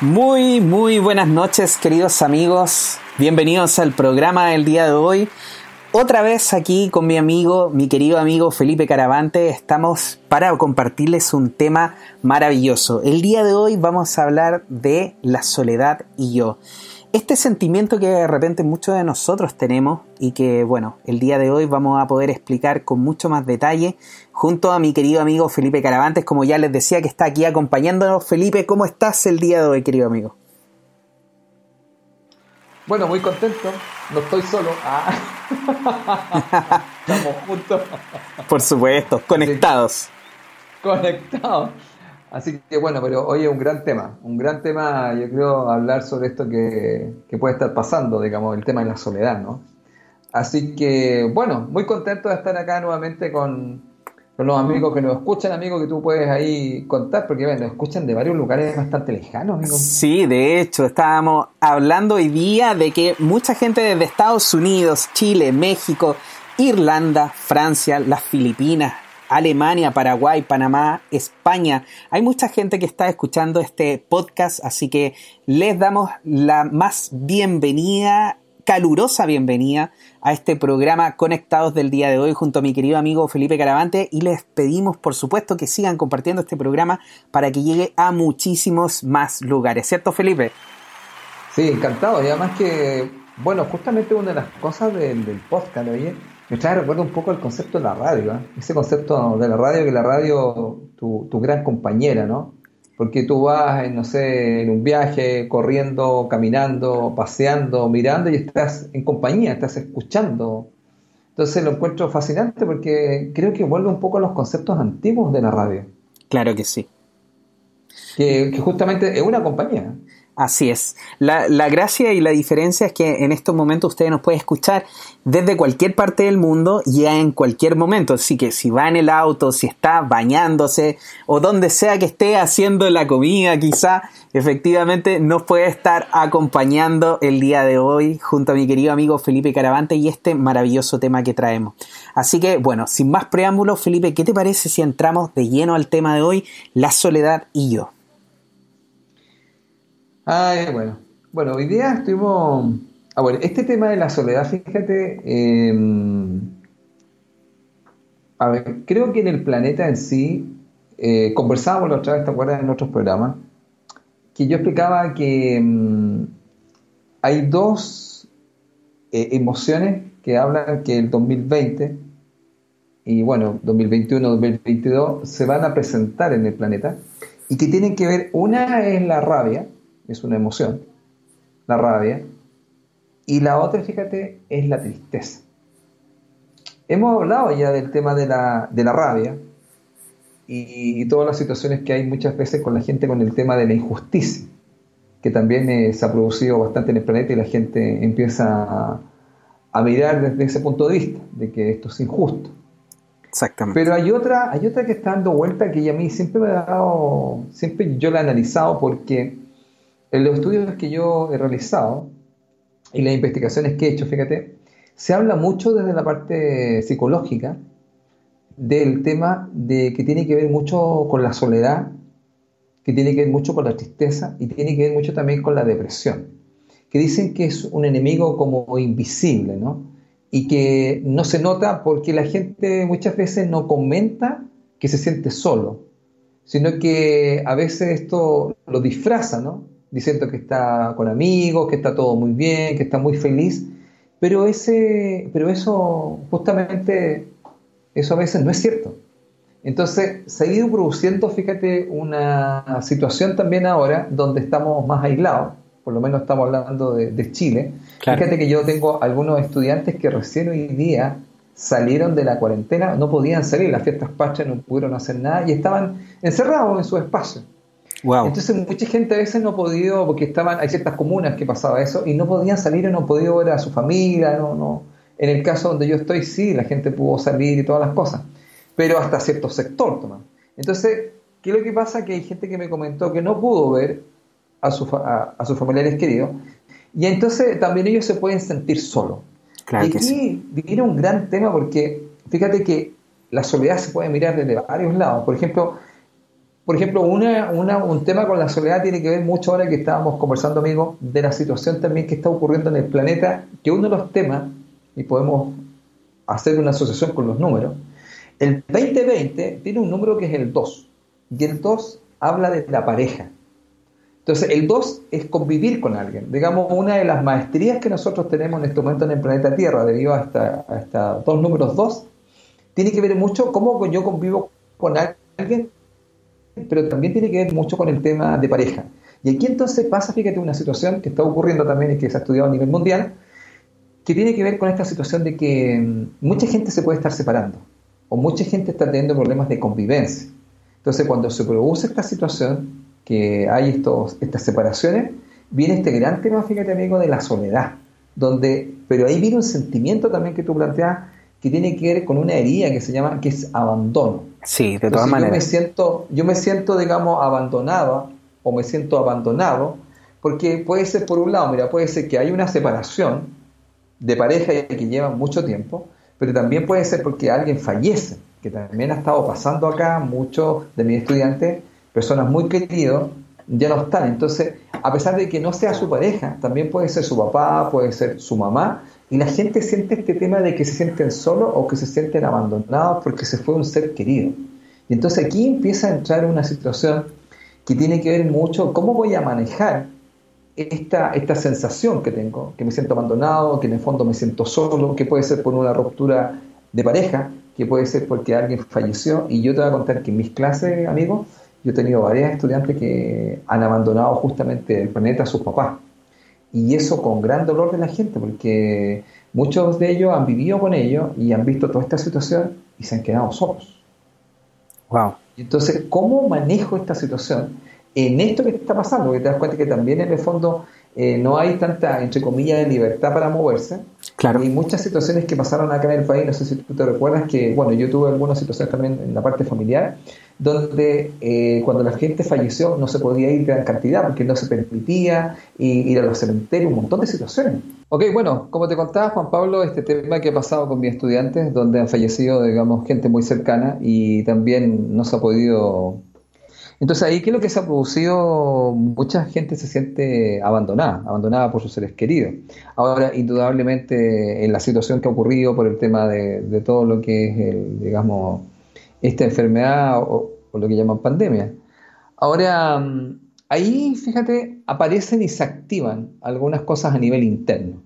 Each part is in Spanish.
Muy, muy buenas noches, queridos amigos. Bienvenidos al programa del día de hoy. Otra vez aquí con mi amigo, mi querido amigo Felipe Caravante, estamos para compartirles un tema maravilloso. El día de hoy vamos a hablar de la soledad y yo este sentimiento que de repente muchos de nosotros tenemos y que, bueno, el día de hoy vamos a poder explicar con mucho más detalle junto a mi querido amigo Felipe Caravantes, como ya les decía que está aquí acompañándonos. Felipe, ¿cómo estás el día de hoy, querido amigo? Bueno, muy contento. No estoy solo. Ah. Estamos juntos. Por supuesto, conectados. Conectados. Así que bueno, pero hoy es un gran tema, un gran tema, yo creo, hablar sobre esto que, puede estar pasando, digamos, el tema de la soledad, ¿no? Así que bueno, muy contento de estar acá nuevamente con, los amigos que nos escuchan, amigos, que tú puedes ahí contar, porque bueno, nos escuchan de varios lugares bastante lejanos, amigos. Sí, de hecho, estábamos hablando hoy día de que mucha gente desde Estados Unidos, Chile, México, Irlanda, Francia, las Filipinas, Alemania, Paraguay, Panamá, España. Hay mucha gente que está escuchando este podcast, así que les damos la más bienvenida, calurosa bienvenida a este programa Conectados del día de hoy junto a mi querido amigo Felipe Caravante y les pedimos por supuesto que sigan compartiendo este programa para que llegue a muchísimos más lugares, ¿cierto Felipe? Sí, encantado y además que, bueno, justamente una de las cosas del, podcast, oye, me trae recuerdo un poco el concepto de la radio, ¿eh? ese concepto de la radio, que la radio, tu, tu gran compañera, ¿no? Porque tú vas, no sé, en un viaje, corriendo, caminando, paseando, mirando y estás en compañía, estás escuchando. Entonces lo encuentro fascinante porque creo que vuelve un poco a los conceptos antiguos de la radio. Claro que sí. Que, que justamente es una compañía. Así es. La, la, gracia y la diferencia es que en estos momentos ustedes nos pueden escuchar desde cualquier parte del mundo y en cualquier momento. Así que si va en el auto, si está bañándose o donde sea que esté haciendo la comida, quizá efectivamente nos puede estar acompañando el día de hoy junto a mi querido amigo Felipe Caravante y este maravilloso tema que traemos. Así que bueno, sin más preámbulos, Felipe, ¿qué te parece si entramos de lleno al tema de hoy, la soledad y yo? Ay, bueno. Bueno, hoy día estuvimos. Ah, bueno, este tema de la soledad, fíjate. Em, a ver, creo que en el planeta en sí, eh, conversábamos la otra vez, ¿te acuerdas? En otros programas, que yo explicaba que em, hay dos eh, emociones que hablan que el 2020 y bueno, 2021, 2022 se van a presentar en el planeta y que tienen que ver, una es la rabia, es una emoción, la rabia, y la otra, fíjate, es la tristeza. Hemos hablado ya del tema de la, rabia y, todas las situaciones que hay muchas veces con la gente con el tema de la injusticia, que también eh, se ha producido bastante en el planeta y la gente empieza a, a mirar desde ese punto de vista, de que esto es injusto. Exactamente. Pero hay otra, hay otra que está dando vuelta que a mí siempre me ha dado, siempre yo la he analizado porque en los estudios que yo he realizado y las investigaciones que he hecho, fíjate, se habla mucho desde la parte psicológica del tema de que tiene que ver mucho con la soledad, que tiene que ver mucho con la tristeza y tiene que ver mucho también con la depresión, que dicen que es un enemigo como invisible, ¿no? Y que no se nota porque la gente muchas veces no comenta que se siente solo, sino que a veces esto lo disfraza, ¿no? Diciendo que está con amigos, que está todo muy bien, que está muy feliz, pero, ese, pero eso justamente, eso a veces no es cierto. Entonces se ha ido produciendo, fíjate, una situación también ahora donde estamos más aislados, por lo menos estamos hablando de, Chile. Fíjate que yo tengo algunos estudiantes que recién hoy día salieron de la cuarentena, no podían salir, las fiestas patrias no pudieron hacer nada y estaban encerrados en su espacio. Entonces mucha gente a veces no ha podido, porque estaban, hay ciertas comunas que pasaba eso, y no podían salir o no podían ver a su familia, no, no. En el caso donde yo estoy, sí, la gente pudo salir y todas las cosas, pero hasta cierto sector, Tomás. Entonces, ¿qué es lo que pasa? Que hay gente que me comentó que no pudo ver a, su, a, sus familiares queridos, y entonces también ellos se pueden sentir solos. Claro y aquí viene un gran tema porque fíjate que la soledad se puede mirar desde varios lados. Por ejemplo, por ejemplo, una, un tema con la soledad tiene que ver mucho ahora que estábamos conversando, amigos, de la situación también que está ocurriendo en el planeta, que uno de los temas, y podemos hacer una asociación con los números, el 2020 tiene un número que es el 2, y el 2 habla de la pareja. Entonces, el 2 es convivir con alguien. Digamos, una de las maestrías que nosotros tenemos en este momento en el planeta Tierra, debido a estos dos números 2, tiene que ver mucho cómo yo convivo con alguien, pero también tiene que ver mucho con el tema de pareja. Y aquí entonces pasa, fíjate, una situación que está ocurriendo también y que se ha estudiado a nivel mundial, que tiene que ver con esta situación de que mm, mucha gente se puede estar separando, o mucha gente está teniendo problemas de convivencia. Entonces, cuando se produce esta situación, que hay estos, estas separaciones, viene este gran tema, fíjate amigo, de la soledad, donde, pero ahí viene un sentimiento también que tú planteas que tiene que ver con una herida que se llama, que es abandono. Sí, de todas maneras. Yo me siento, yo me siento, digamos, abandonado o me siento abandonado, porque puede ser por un lado, mira, puede ser que hay una separación de pareja que lleva mucho tiempo, pero también puede ser porque alguien fallece, que también ha estado pasando acá, muchos de mis estudiantes, personas muy queridos, ya no están. Entonces, a pesar de que no sea su pareja, también puede ser su papá, puede ser su mamá, y la gente siente este tema de que se sienten solos o que se sienten abandonados porque se fue un ser querido. Y entonces aquí empieza a entrar una situación que tiene que ver mucho cómo voy a manejar esta, esta sensación que tengo, que me siento abandonado, que en el fondo me siento solo, que puede ser por una ruptura de pareja, que puede ser porque alguien falleció. Y yo te voy a contar que en mis clases, amigos, yo he tenido varias estudiantes que han abandonado justamente el planeta a sus papás y eso con gran dolor de la gente, porque muchos de ellos han vivido con ellos y han visto toda esta situación y se han quedado solos. Wow. Entonces, ¿cómo manejo esta situación en esto que está pasando? Porque te das cuenta que también en el fondo eh, no hay tanta, entre comillas, de libertad para moverse. Claro. Y muchas situaciones que pasaron acá en el país, no sé si tú te recuerdas que, bueno, yo tuve algunas situaciones también en la parte familiar, donde eh, cuando la gente falleció no se podía ir gran cantidad porque no se permitía ir a los cementerios, un montón de situaciones. Ok, bueno, como te contaba Juan Pablo, este tema que ha pasado con mis estudiantes, donde han fallecido, digamos, gente muy cercana y también no se ha podido... Entonces ahí, ¿qué es lo que se ha producido? Mucha gente se siente abandonada, abandonada por sus seres queridos. Ahora, indudablemente, en la situación que ha ocurrido por el tema de, de todo lo que es el, digamos, esta enfermedad o, lo que llaman pandemia. Ahora, mm, ahí, fíjate, aparecen y se activan algunas cosas a nivel interno.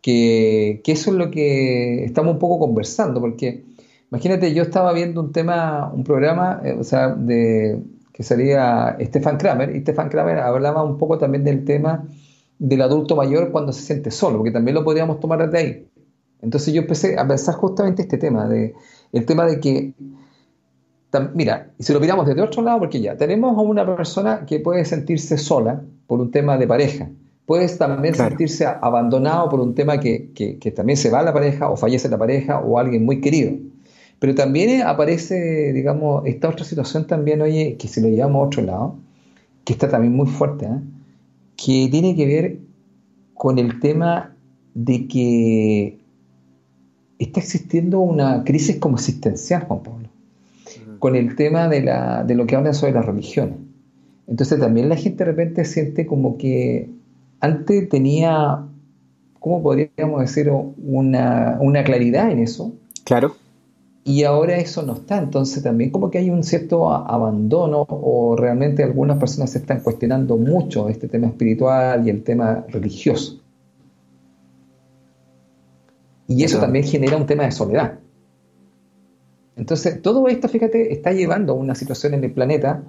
Que, eso es lo que estamos un poco conversando, porque imagínate, yo estaba viendo un tema, un programa, eh, o sea, de, que sería Stefan Kramer, y Stefan Kramer hablaba un poco también del tema del adulto mayor cuando se siente solo, porque también lo podríamos tomar desde ahí. Entonces yo empecé a pensar justamente este tema de el tema de que, mira, y si lo miramos desde otro lado, porque ya tenemos a una persona que puede sentirse sola por un tema de pareja, puede también sentirse abandonado por un tema que, que, también se va la pareja o fallece la pareja o alguien muy querido. Pero también aparece, digamos, esta otra situación también, oye, que si lo llevamos a otro lado, que está también muy fuerte, ¿eh? que tiene que ver con el tema de que está existiendo una crisis como existencial, Juan Pablo, con el tema de, la, de lo que hablan sobre las religiones. Entonces también la gente de repente siente como que antes tenía, ¿cómo podríamos decir? Una, una claridad en eso. Claro. Y ahora eso no está. Entonces también como que hay un cierto abandono o realmente algunas personas se están cuestionando mucho este tema espiritual y el tema religioso. Y eso también genera un tema de soledad. Entonces, todo esto, fíjate, está llevando a una situación en el planeta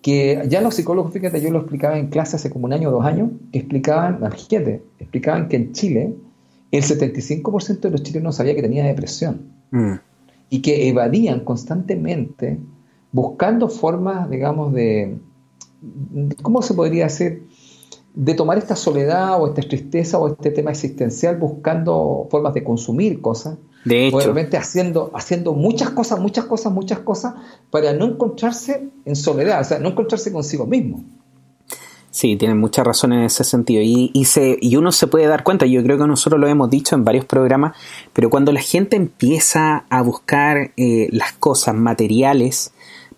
que ya los psicólogos, fíjate, yo lo explicaba en clase hace como un año o dos años, que explicaban, fíjate, explicaban que en Chile el 75% de los chilenos sabía que tenía depresión mm. y que evadían constantemente buscando formas, digamos, de, ¿cómo se podría decir? De tomar esta soledad o esta tristeza o este tema existencial buscando formas de consumir cosas. De hecho. Obviamente haciendo, haciendo muchas cosas, muchas cosas, muchas cosas para no encontrarse en soledad, o sea, no encontrarse consigo mismo. Sí, tienen mucha razón en ese sentido. Y, y, se, y uno se puede dar cuenta, yo creo que nosotros lo hemos dicho en varios programas, pero cuando la gente empieza a buscar eh, las cosas materiales,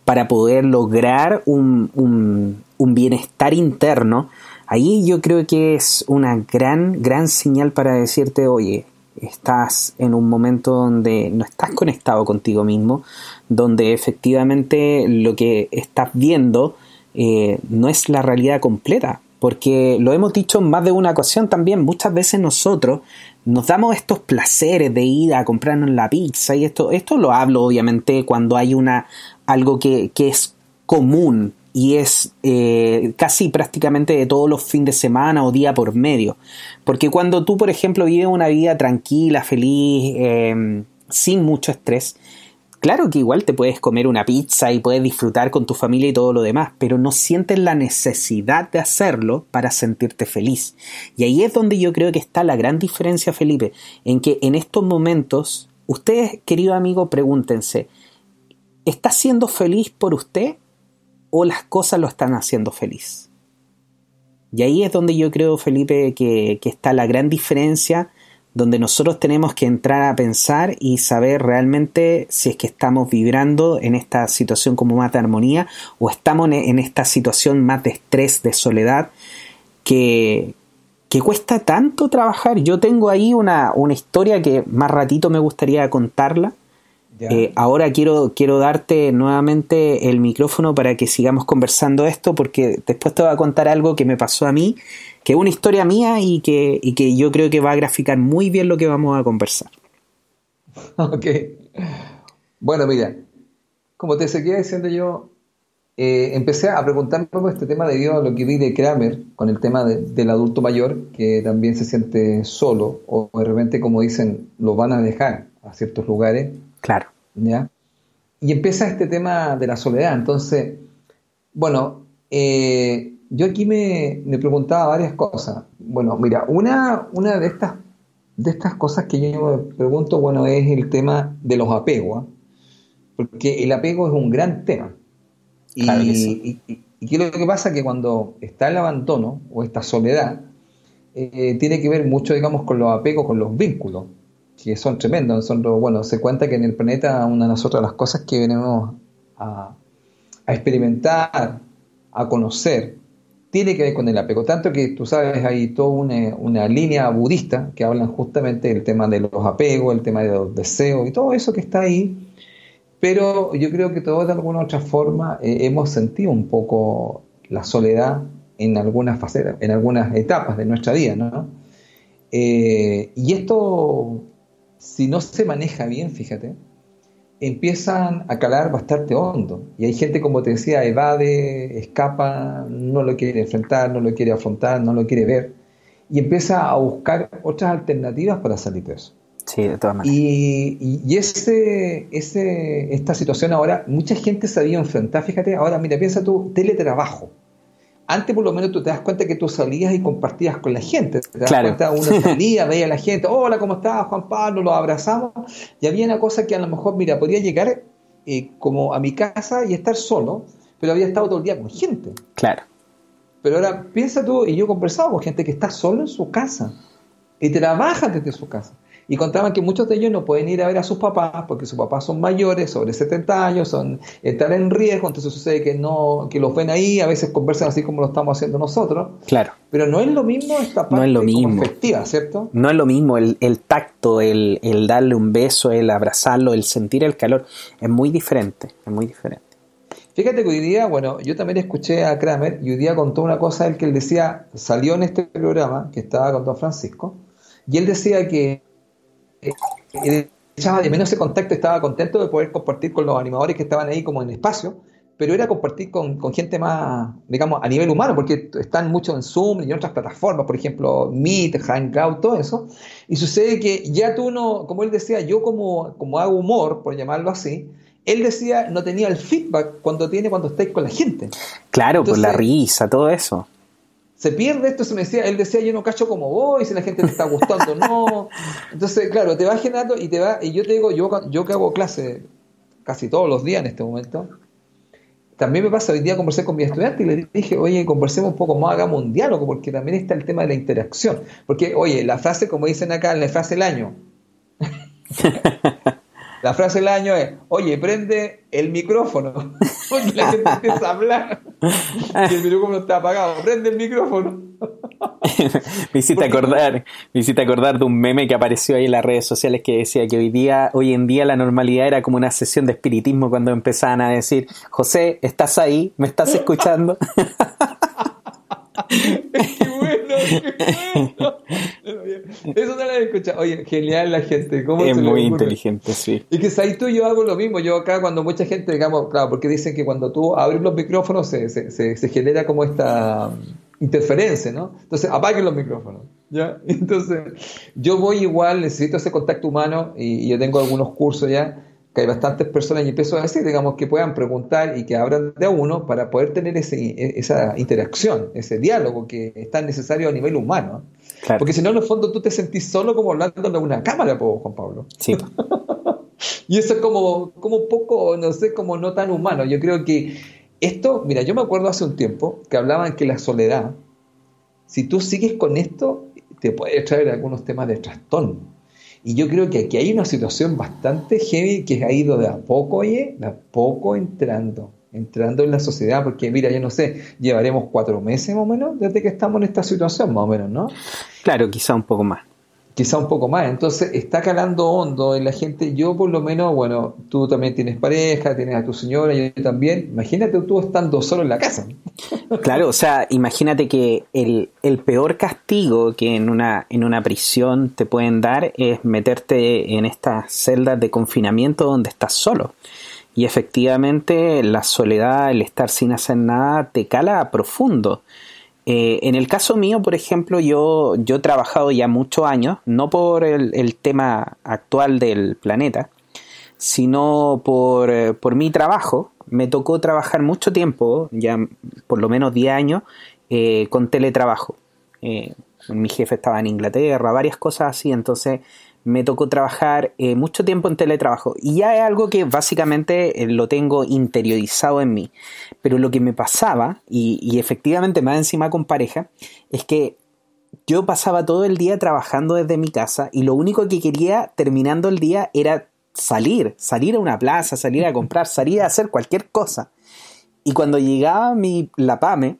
para poder lograr un, un, bienestar interno, ahí yo creo que es una gran, gran señal para decirte, oye, estás en un momento donde no estás conectado contigo mismo, donde efectivamente lo que estás viendo eh, no es la realidad completa, porque lo hemos dicho en más de una ocasión también, muchas veces nosotros nos damos estos placeres de ir a comprarnos la pizza y esto, esto lo hablo obviamente cuando hay una algo que, es común y es eh, casi prácticamente de todos los fines de semana o día por medio. Porque cuando tú, por ejemplo, vives una vida tranquila, feliz, eh, sin mucho estrés, Claro que igual te puedes comer una pizza y puedes disfrutar con tu familia y todo lo demás, pero no sientes la necesidad de hacerlo para sentirte feliz. Y ahí es donde yo creo que está la gran diferencia, Felipe, en que en estos momentos, ustedes, querido amigo, pregúntense, ¿está siendo feliz por usted o las cosas lo están haciendo feliz? Y ahí es donde yo creo, Felipe, que, que está la gran diferencia donde nosotros tenemos que entrar a pensar y saber realmente si es que estamos vibrando en esta situación como más de armonía o estamos en esta situación más de estrés, de soledad, que, que cuesta tanto trabajar. Yo tengo ahí una, una historia que más ratito me gustaría contarla, eh, ahora quiero, quiero darte nuevamente el micrófono para que sigamos conversando esto, porque después te voy a contar algo que me pasó a mí, que es una historia mía y que, y que yo creo que va a graficar muy bien lo que vamos a conversar. Ok. Bueno, mira, como te seguía diciendo yo, eh, empecé a preguntarme por este tema debido a lo que vi de Kramer con el tema del adulto mayor que también se siente solo o de repente, como dicen, lo van a dejar a ciertos lugares Claro. ¿Ya? Y empieza este tema de la soledad. Entonces, bueno, eh, yo aquí me, preguntaba varias cosas. Bueno, mira, una, una de, estas, de estas cosas que yo me pregunto, bueno, es el tema de los apegos. ¿ah? Porque el apego es un gran tema. Y, y, qué es lo que pasa? Que cuando está el abandono o esta soledad, eh, tiene que ver mucho, digamos, con los apegos, con los vínculos que son tremendos. Son, bueno, se cuenta que en el planeta una de nosotros las cosas que venimos a, experimentar, a conocer, tiene que ver con el apego. Tanto que tú sabes, hay toda una, línea budista que hablan justamente del tema de los apegos, el tema de los deseos y todo eso que está ahí. Pero yo creo que todos de alguna otra forma eh, hemos sentido un poco la soledad en algunas facetas, en algunas etapas de nuestra vida, ¿no? Eh, y esto si no se maneja bien, fíjate, empiezan a calar bastante hondo. Y hay gente, como te decía, evade, escapa, no lo quiere enfrentar, no lo quiere afrontar, no lo quiere ver. Y empieza a buscar otras alternativas para salir de eso. Sí, de todas maneras. Y, y, ese, ese, esta situación ahora, mucha gente se había enfrentar, fíjate, ahora mira, piensa tú, teletrabajo antes por lo menos tú te das cuenta que tú salías y compartías con la gente. Te das cuenta, uno salía, veía a la gente, hola, ¿cómo estás, Juan Pablo? Los abrazamos. Y había una cosa que a lo mejor, mira, podía llegar eh, como a mi casa y estar solo, pero había estado todo el día con gente. Claro. Pero ahora piensa tú, y yo conversaba con gente que está solo en su casa y trabaja desde su casa y contaban que muchos de ellos no pueden ir a ver a sus papás porque sus papás son mayores, sobre 70 años, son están en riesgo, entonces sucede que no que los ven ahí, a veces conversan así como lo estamos haciendo nosotros. Claro. Pero no es lo mismo esta parte no es lo mismo. efectiva, ¿cierto? No es lo mismo el, tacto, el, el darle un beso, el abrazarlo, el sentir el calor, es muy diferente, es muy diferente. Fíjate que hoy día, bueno, yo también escuché a Kramer y hoy día contó una cosa el que él decía, salió en este programa que estaba con Don Francisco, y él decía que echaba de menos ese contacto, estaba contento de poder compartir con los animadores que estaban ahí como en espacio, pero era compartir con, gente más, digamos, a nivel humano, porque están mucho en Zoom y en otras plataformas, por ejemplo, Meet, Hangout, todo eso, y sucede que ya tú no, como él decía, yo como, como hago humor, por llamarlo así, él decía, no tenía el feedback cuando tiene cuando estáis con la gente. Claro, por la risa, todo eso se pierde esto, se me decía, él decía, yo no cacho como voy, si la gente te está gustando, no. Entonces, claro, te va generando y te va, y yo te digo, yo, yo que hago clase casi todos los días en este momento, también me pasa, hoy día conversé con mi estudiante y le dije, oye, conversemos un poco más, hagamos un diálogo, porque también está el tema de la interacción. Porque, oye, la frase, como dicen acá, la frase del año. La frase del año es, oye, prende el micrófono. Porque la gente empieza a hablar y el micrófono está apagado. Prende el micrófono. me hiciste acordar, me hiciste acordar de un meme que apareció ahí en las redes sociales que decía que hoy día, hoy en día la normalidad era como una sesión de espiritismo cuando empezaban a decir, José, ¿estás ahí? ¿Me estás escuchando? bueno. Eso no lo he escuchado. Oye, genial la gente. ¿Cómo es muy inteligente, sí. Y que ahí tú y yo hago lo mismo. Yo acá, cuando mucha gente, digamos, claro, porque dicen que cuando tú abres los micrófonos se, se, se, genera como esta interferencia, ¿no? Entonces, apaguen los micrófonos. ¿ya? Entonces, yo voy igual, necesito ese contacto humano y, y yo tengo algunos cursos ya que hay bastantes personas y empiezo a decir, digamos, que puedan preguntar y que abran de a uno para poder tener ese, esa interacción, ese diálogo que es tan necesario a nivel humano. Porque si no, en el fondo tú te sentís solo como hablando de una cámara, Juan Pablo. Sí. y eso es como, como un poco, no sé, como no tan humano. Yo creo que esto, mira, yo me acuerdo hace un tiempo que hablaban que la soledad, si tú sigues con esto, te puede traer algunos temas de trastorno. Y yo creo que aquí hay una situación bastante heavy que ha ido de a poco, oye, de a poco entrando, entrando en la sociedad, porque mira, yo no sé, llevaremos cuatro meses más o menos desde que estamos en esta situación, más o menos, ¿no? Claro, quizá un poco más quizá un poco más. Entonces está calando hondo en la gente. Yo por lo menos, bueno, tú también tienes pareja, tienes a tu señora, yo también. Imagínate tú estando solo en la casa. Claro, o sea, imagínate que el, el peor castigo que en una, en una prisión te pueden dar es meterte en estas celdas de confinamiento donde estás solo. Y efectivamente la soledad, el estar sin hacer nada, te cala profundo. Eh, en el caso mío, por ejemplo, yo, yo he trabajado ya muchos años, no por el, tema actual del planeta, sino por, eh, por, mi trabajo. Me tocó trabajar mucho tiempo, ya por lo menos 10 años, eh, con teletrabajo. mi jefe estaba en Inglaterra, varias cosas así, entonces me tocó trabajar eh, mucho tiempo en teletrabajo y ya es algo que básicamente eh, lo tengo interiorizado en mí. Pero lo que me pasaba, y, efectivamente más encima con pareja, es que yo pasaba todo el día trabajando desde mi casa y lo único que quería terminando el día era salir, salir a una plaza, salir a comprar, salir a hacer cualquier cosa. Y cuando llegaba mi, la PAME,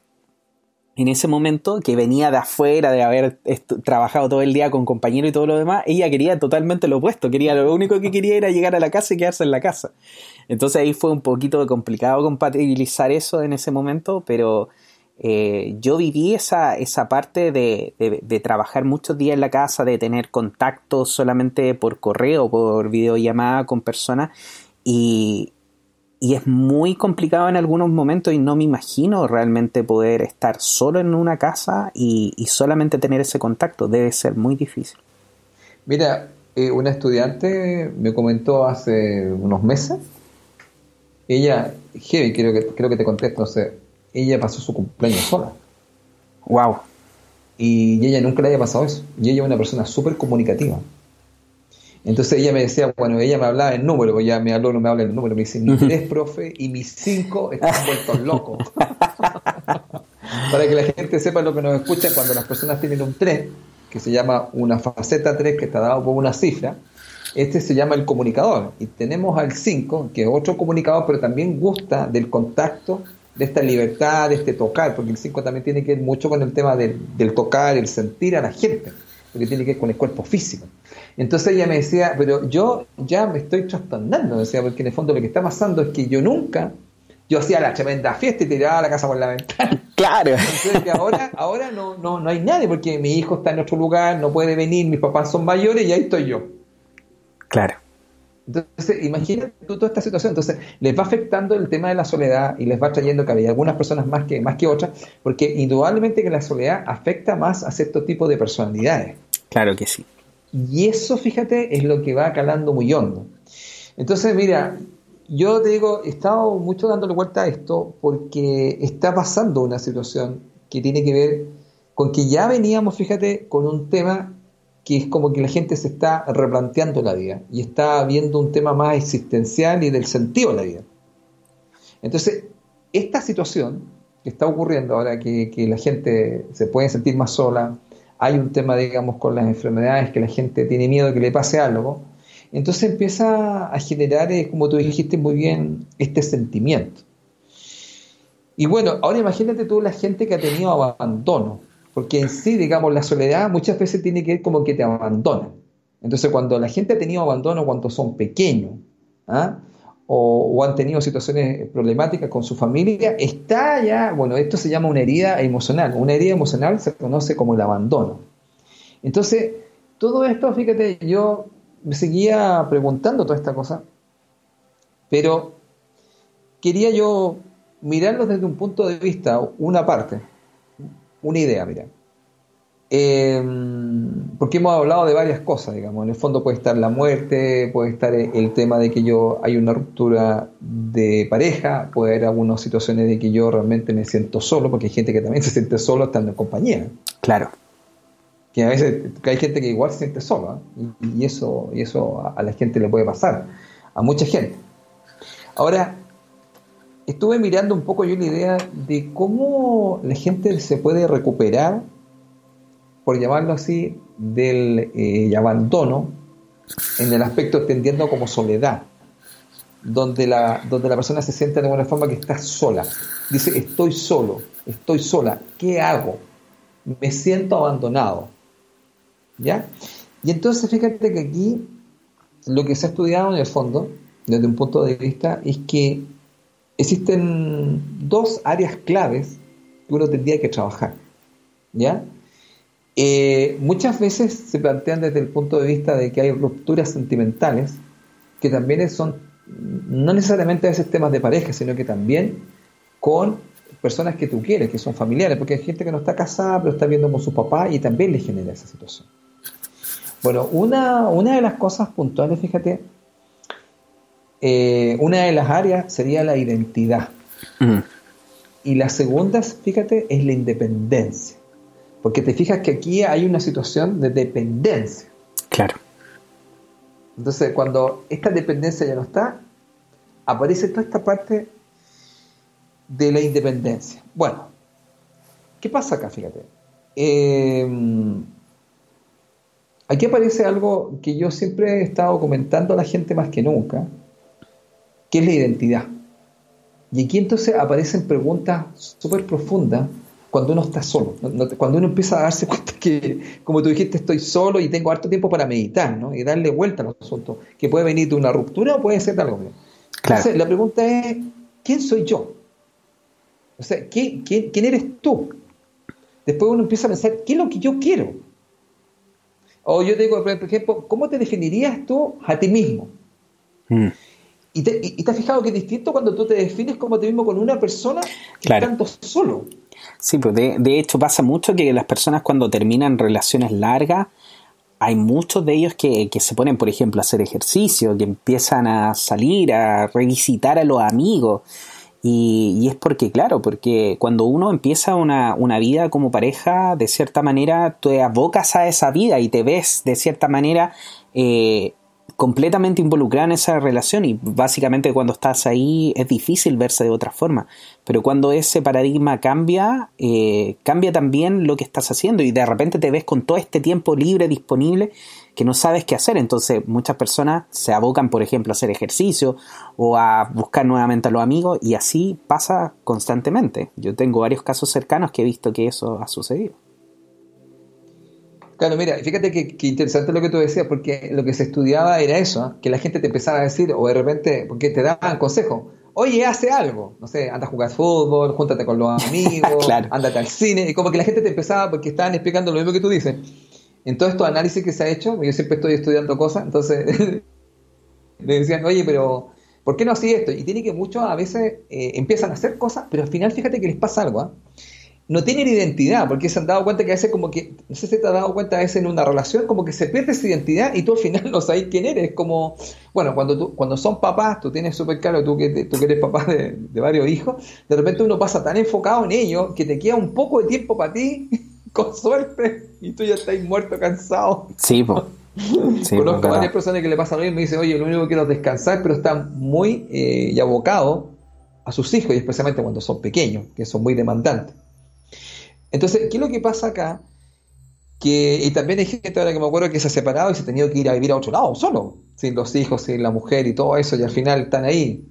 en ese momento, que venía de afuera, de haber trabajado todo el día con compañeros y todo lo demás, ella quería totalmente lo opuesto, quería lo único que quería era llegar a la casa y quedarse en la casa. Entonces ahí fue un poquito complicado compatibilizar eso en ese momento, pero eh, yo viví esa, esa parte de, de, trabajar muchos días en la casa, de tener contacto solamente por correo, por videollamada con personas, y, y es muy complicado en algunos momentos y no me imagino realmente poder estar solo en una casa y, solamente tener ese contacto. Debe ser muy difícil. Mira, eh, una estudiante me comentó hace unos meses, ella, heavy, creo que, creo que te contesto, ella pasó su cumpleaños sola. Wow. Y ella nunca le había pasado eso. Y ella es una persona súper comunicativa. Entonces ella me decía, bueno, ella me hablaba en número, porque ya mi alumno me habla en número, me dice, mi tres, profe, y mis cinco están vueltos locos. Para que la gente sepa lo que nos escucha, cuando las personas tienen un 3, que se llama una faceta 3, que está dado por una cifra, este se llama el comunicador. Y tenemos al 5, que es otro comunicador, pero también gusta del contacto, de esta libertad, de este tocar, porque el 5 también tiene que ver mucho con el tema del, del tocar, el sentir a la gente, porque tiene que ver con el cuerpo físico. Entonces ella me decía, pero yo ya me estoy trastornando, decía, porque en el fondo lo que está pasando es que yo nunca, yo hacía la tremenda fiesta y tiraba la casa por la ventana. Claro. Entonces que ahora, ahora no, no, no hay nadie, porque mi hijo está en otro lugar, no puede venir, mis papás son mayores y ahí estoy yo. Claro. Entonces, imagínate tú toda esta situación. Entonces, les va afectando el tema de la soledad y les va trayendo que había algunas personas más que, más que otras, porque indudablemente que la soledad afecta más a cierto tipo de personalidades. Claro que sí. Y eso, fíjate, es lo que va calando muy hondo. Entonces, mira, yo te digo, he estado mucho dándole vuelta a esto porque está pasando una situación que tiene que ver con que ya veníamos, fíjate, con un tema que es como que la gente se está replanteando la vida y está viendo un tema más existencial y del sentido de la vida. Entonces, esta situación que está ocurriendo ahora, que, que la gente se puede sentir más sola, hay un tema, digamos, con las enfermedades que la gente tiene miedo que le pase algo. entonces empieza a generar, eh, como tú dijiste muy bien, este sentimiento. Y bueno, ahora imagínate tú la gente que ha tenido abandono, porque en sí, digamos, la soledad muchas veces tiene que ver como que te abandonan. Entonces, cuando la gente ha tenido abandono cuando son pequeños, ¿ah? o, han tenido situaciones problemáticas con su familia, está ya, bueno, esto se llama una herida emocional. Una herida emocional se conoce como el abandono. Entonces, todo esto, fíjate, yo me seguía preguntando toda esta cosa, pero quería yo mirarlo desde un punto de vista, una parte, una idea, mira. Em, porque hemos hablado de varias cosas, digamos. En el fondo puede estar la muerte, puede estar el tema de que yo hay una ruptura de pareja, puede haber algunas situaciones de que yo realmente me siento solo, porque hay gente que también se siente solo estando en compañía. Claro. Que a veces hay gente que igual se siente sola, ¿eh? y, eso, y eso a la gente le puede pasar, a mucha gente. Ahora, estuve mirando un poco yo la idea de cómo la gente se puede recuperar, por llamarlo así, del eh, abandono en el aspecto entendiendo como soledad, donde la, donde la persona se siente de alguna forma que está sola. Dice, estoy solo, estoy sola, ¿qué hago? Me siento abandonado. ¿Ya? Y entonces fíjate que aquí lo que se ha estudiado en el fondo, desde un punto de vista, es que existen dos áreas claves que uno tendría que trabajar. ¿Ya? Eh, muchas veces se plantean desde el punto de vista de que hay rupturas sentimentales, que también son no necesariamente a veces temas de pareja, sino que también con personas que tú quieres, que son familiares, porque hay gente que no está casada, pero está viendo con su papá y también le genera esa situación. Bueno, una, una de las cosas puntuales, fíjate, eh, una de las áreas sería la identidad. Y la segunda, fíjate, es la independencia. Porque te fijas que aquí hay una situación de dependencia. Claro. Entonces, cuando esta dependencia ya no está, aparece toda esta parte de la independencia. Bueno, ¿qué pasa acá? Fíjate. Eh, aquí aparece algo que yo siempre he estado comentando a la gente más que nunca, ¿Qué es la identidad? Y aquí entonces aparecen preguntas súper profundas cuando uno está solo, cuando uno empieza a darse cuenta que, como tú dijiste, estoy solo y tengo harto tiempo para meditar ¿no? y darle vuelta al asunto, que puede venir de una ruptura o puede ser de algo. Claro. Entonces, la pregunta es, ¿quién soy yo? O sea, ¿quién, quién, eres tú? Después uno empieza a pensar, ¿qué es lo que yo quiero? O yo digo, por ejemplo, ¿cómo te definirías tú a ti mismo? Mm. Y te, has fijado que es distinto cuando tú te defines como ti mismo con una persona que claro. tanto solo. Sí, pues de, de, hecho pasa mucho que las personas cuando terminan relaciones largas, hay muchos de ellos que, que, se ponen, por ejemplo, a hacer ejercicio, que empiezan a salir, a revisitar a los amigos. Y, y es porque, claro, porque cuando uno empieza una, una, vida como pareja, de cierta manera te abocas a esa vida y te ves de cierta manera eh, completamente involucrada en esa relación y básicamente cuando estás ahí es difícil verse de otra forma. Pero cuando ese paradigma cambia, eh, cambia también lo que estás haciendo y de repente te ves con todo este tiempo libre disponible que no sabes qué hacer. Entonces muchas personas se abocan, por ejemplo, a hacer ejercicio o a buscar nuevamente a los amigos y así pasa constantemente. Yo tengo varios casos cercanos que he visto que eso ha sucedido. Claro, mira, fíjate que, interesante lo que tú decías, porque lo que se estudiaba era eso, ¿eh? que la gente te empezaba a decir, o de repente, porque te daban consejo, oye, hace algo, no sé, anda a jugar fútbol, júntate con los amigos, claro. ándate al cine, y como que la gente te empezaba, porque estaban explicando lo mismo que tú dices. En todos estos análisis que se ha hecho, yo siempre estoy estudiando cosas, entonces me decían, oye, pero ¿por qué no hacía esto? Y tiene que muchos a veces eh, empiezan a hacer cosas, pero al final fíjate que les pasa algo, ¿ah? No tienen identidad, porque se han dado cuenta que a veces como que, no sé si te has dado cuenta a veces en una relación, como que se pierde esa identidad y tú al final no sabes quién eres, como, bueno, cuando tú, cuando son papás, tú tienes súper claro, tú que, tú que eres papá de, varios hijos, de repente uno pasa tan enfocado en ello que te queda un poco de tiempo para ti, con suerte, y tú ya estás muerto, cansado. Sí, pues. Sí, Conozco a varias personas que le pasan lo mismo y me dicen, oye, lo único que quiero es descansar, pero están muy eh, y abocados a sus hijos, y especialmente cuando son pequeños, que son muy demandantes. Entonces, ¿qué es lo que pasa acá? Que, y también hay gente ahora que me acuerdo que se ha separado y se ha tenido que ir a vivir a otro lado, solo. sin los hijos, sin la mujer y todo eso, y al final están ahí.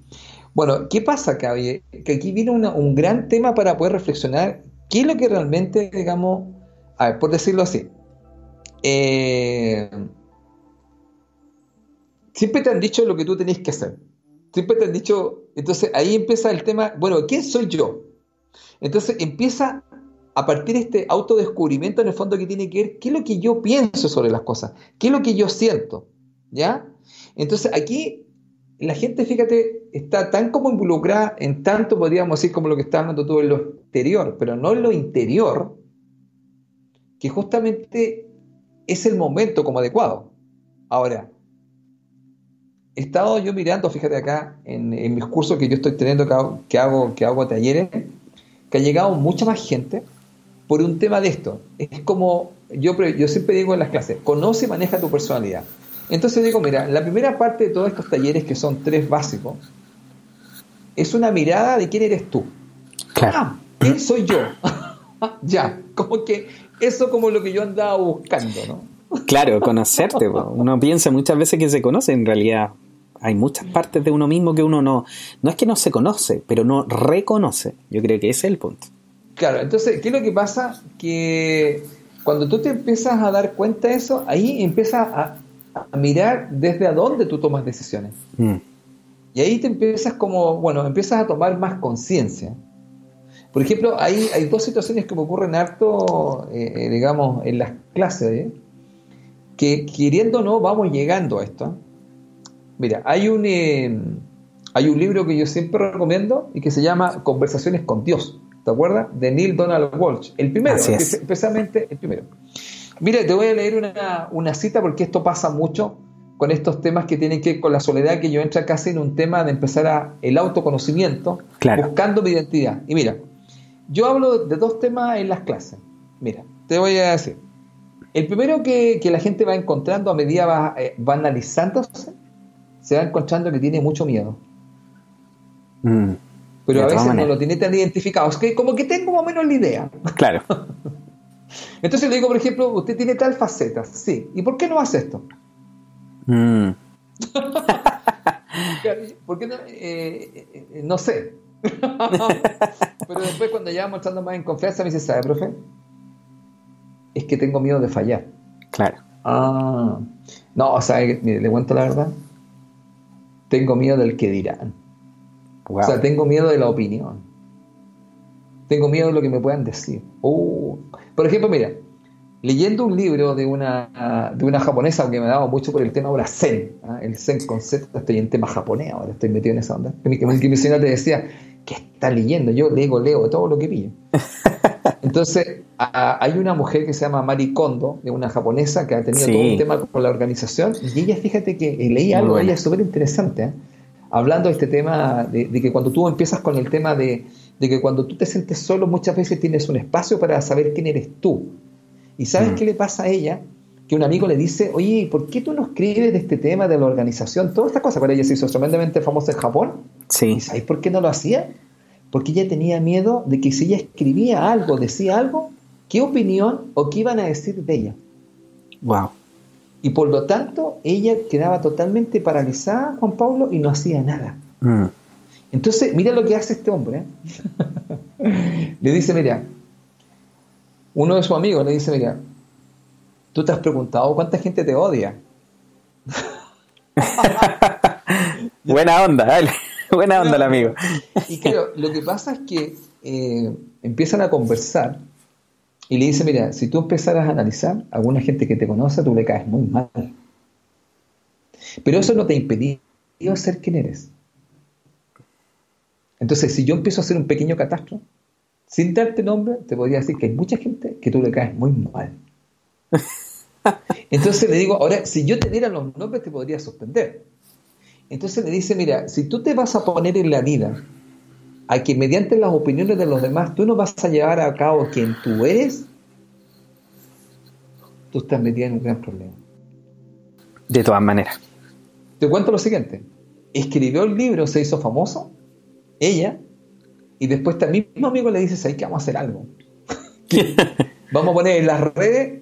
Bueno, ¿qué pasa acá? Que aquí viene un gran tema para poder reflexionar qué es lo que realmente, digamos, a ver, por decirlo así, eh, siempre te han dicho lo que tú tenés que hacer. Siempre te han dicho, entonces ahí empieza el tema, bueno, ¿quién soy yo? Entonces empieza a partir de este autodescubrimiento en el fondo que tiene que ver qué es lo que yo pienso sobre las cosas, qué es lo que yo siento, ¿ya? Entonces aquí la gente, fíjate, está tan como involucrada en tanto, podríamos decir, como lo que está hablando tú en lo exterior, pero no en lo interior, que justamente es el momento como adecuado. Ahora, he estado yo mirando, fíjate acá, en, mis cursos que yo estoy teniendo, que hago, que hago, talleres, que ha llegado mucha más gente por un tema de esto. Es como, yo, yo siempre digo en las clases, conoce y maneja tu personalidad. Entonces digo, mira, la primera parte de todos estos talleres, que son tres básicos, es una mirada de quién eres tú. Claro. Ah, ¿quién soy yo? ya, como que eso como lo que yo andaba buscando, ¿no? Claro, conocerte. Uno piensa muchas veces que se conoce, en realidad hay muchas partes de uno mismo que uno no, no es que no se conoce, pero no reconoce. Yo creo que ese es el punto. Claro, entonces, ¿qué es lo que pasa? Que cuando tú te empiezas a dar cuenta de eso, ahí empiezas a, mirar desde a dónde tú tomas decisiones. Mm. Y ahí te empiezas como, bueno, empiezas a tomar más conciencia. Por ejemplo, hay, hay dos situaciones que me ocurren harto, eh, eh, digamos, en las clases, ¿eh? que queriendo o no vamos llegando a esto. Mira, hay un, hay un libro que yo siempre recomiendo y que se llama Conversaciones con Dios, ¿te acuerdas? De Neil Donald Walsh, el primero, especialmente el primero. Mira, te voy a leer una, una, cita porque esto pasa mucho con estos temas que tienen que ver con la soledad, que yo entra casi en un tema de empezar a el autoconocimiento, buscando mi identidad. Y mira, yo hablo de dos temas en las clases. Mira, te voy a decir. El primero que, la gente va encontrando a medida va, eh, va, analizándose, se va encontrando que tiene mucho miedo. Mm. Pero a veces no lo tiene tan identificado. Es que como que tengo más o menos la idea. Claro. Entonces le digo, por ejemplo, usted tiene tal faceta. Sí. ¿Y por qué no hace esto? Mm. ¿Por qué no? Eh, eh, no sé. Pero después cuando ya vamos estando más en confianza me dice, ¿sabe, profe? Es que tengo miedo de fallar. Claro. Ah, no, o sea, mire, le cuento la verdad. Tengo miedo del que dirán. O sea, tengo miedo de la opinión. Tengo miedo de lo que me puedan decir. Uh. Por ejemplo, mira, leyendo un libro de una, de una japonesa que me ha dado mucho por el tema ahora Zen, ¿ah? el Zen concepto, estoy en tema japonés ahora, estoy metido en esa onda. Que mi, que mi te decía, ¿qué está leyendo? Yo leo, leo todo lo que pillo. Entonces, hay una mujer que se llama Mari Kondo, de una japonesa que ha tenido todo un tema con la organización, y ella, fíjate que eh, leí algo de ella súper interesante, ¿eh? Hablando de este tema, de, que cuando tú empiezas con el tema de, que cuando tú te sientes solo, muchas veces tienes un espacio para saber quién eres tú. ¿Y sabes mm. qué le pasa a ella? Que un amigo le dice, oye, ¿por qué tú no escribes de este tema de la organización? Todas estas cosas, para ella se hizo tremendamente famosa en Japón Sí. ¿Y sabéis por qué no lo hacía? Porque ella tenía miedo de que si ella escribía algo, decía algo, ¿qué opinión o qué iban a decir de ella? Wow. Y por lo tanto, ella quedaba totalmente paralizada, Juan Pablo, y no hacía nada. Mm. Entonces, mira lo que hace este hombre. ¿eh? le dice, mira, uno de sus amigos le dice, mira, tú te has preguntado cuánta gente te odia. Buena onda, dale. Buena onda el amigo. Y claro, lo que pasa es que eh, empiezan a conversar y le dice, mira, si tú empezaras a analizar, a alguna gente que te conoce, tú le caes muy mal. Pero eso no te impedió ser quien eres. Entonces, si yo empiezo a hacer un pequeño catastro, sin darte nombre, te podría decir que hay mucha gente que tú le caes muy mal. Entonces le digo, ahora, si yo te diera los nombres, te podría suspender. Entonces le dice, mira, si tú te vas a poner en la vida a que mediante las opiniones de los demás tú no vas a llevar a cabo quien tú eres, tú estás metida en un gran problema. De todas maneras. Te cuento lo siguiente. Escribió el libro, se hizo famoso, ella, y después este mismo amigo le dice, ¿sabes que vamos a hacer algo? vamos a poner en las redes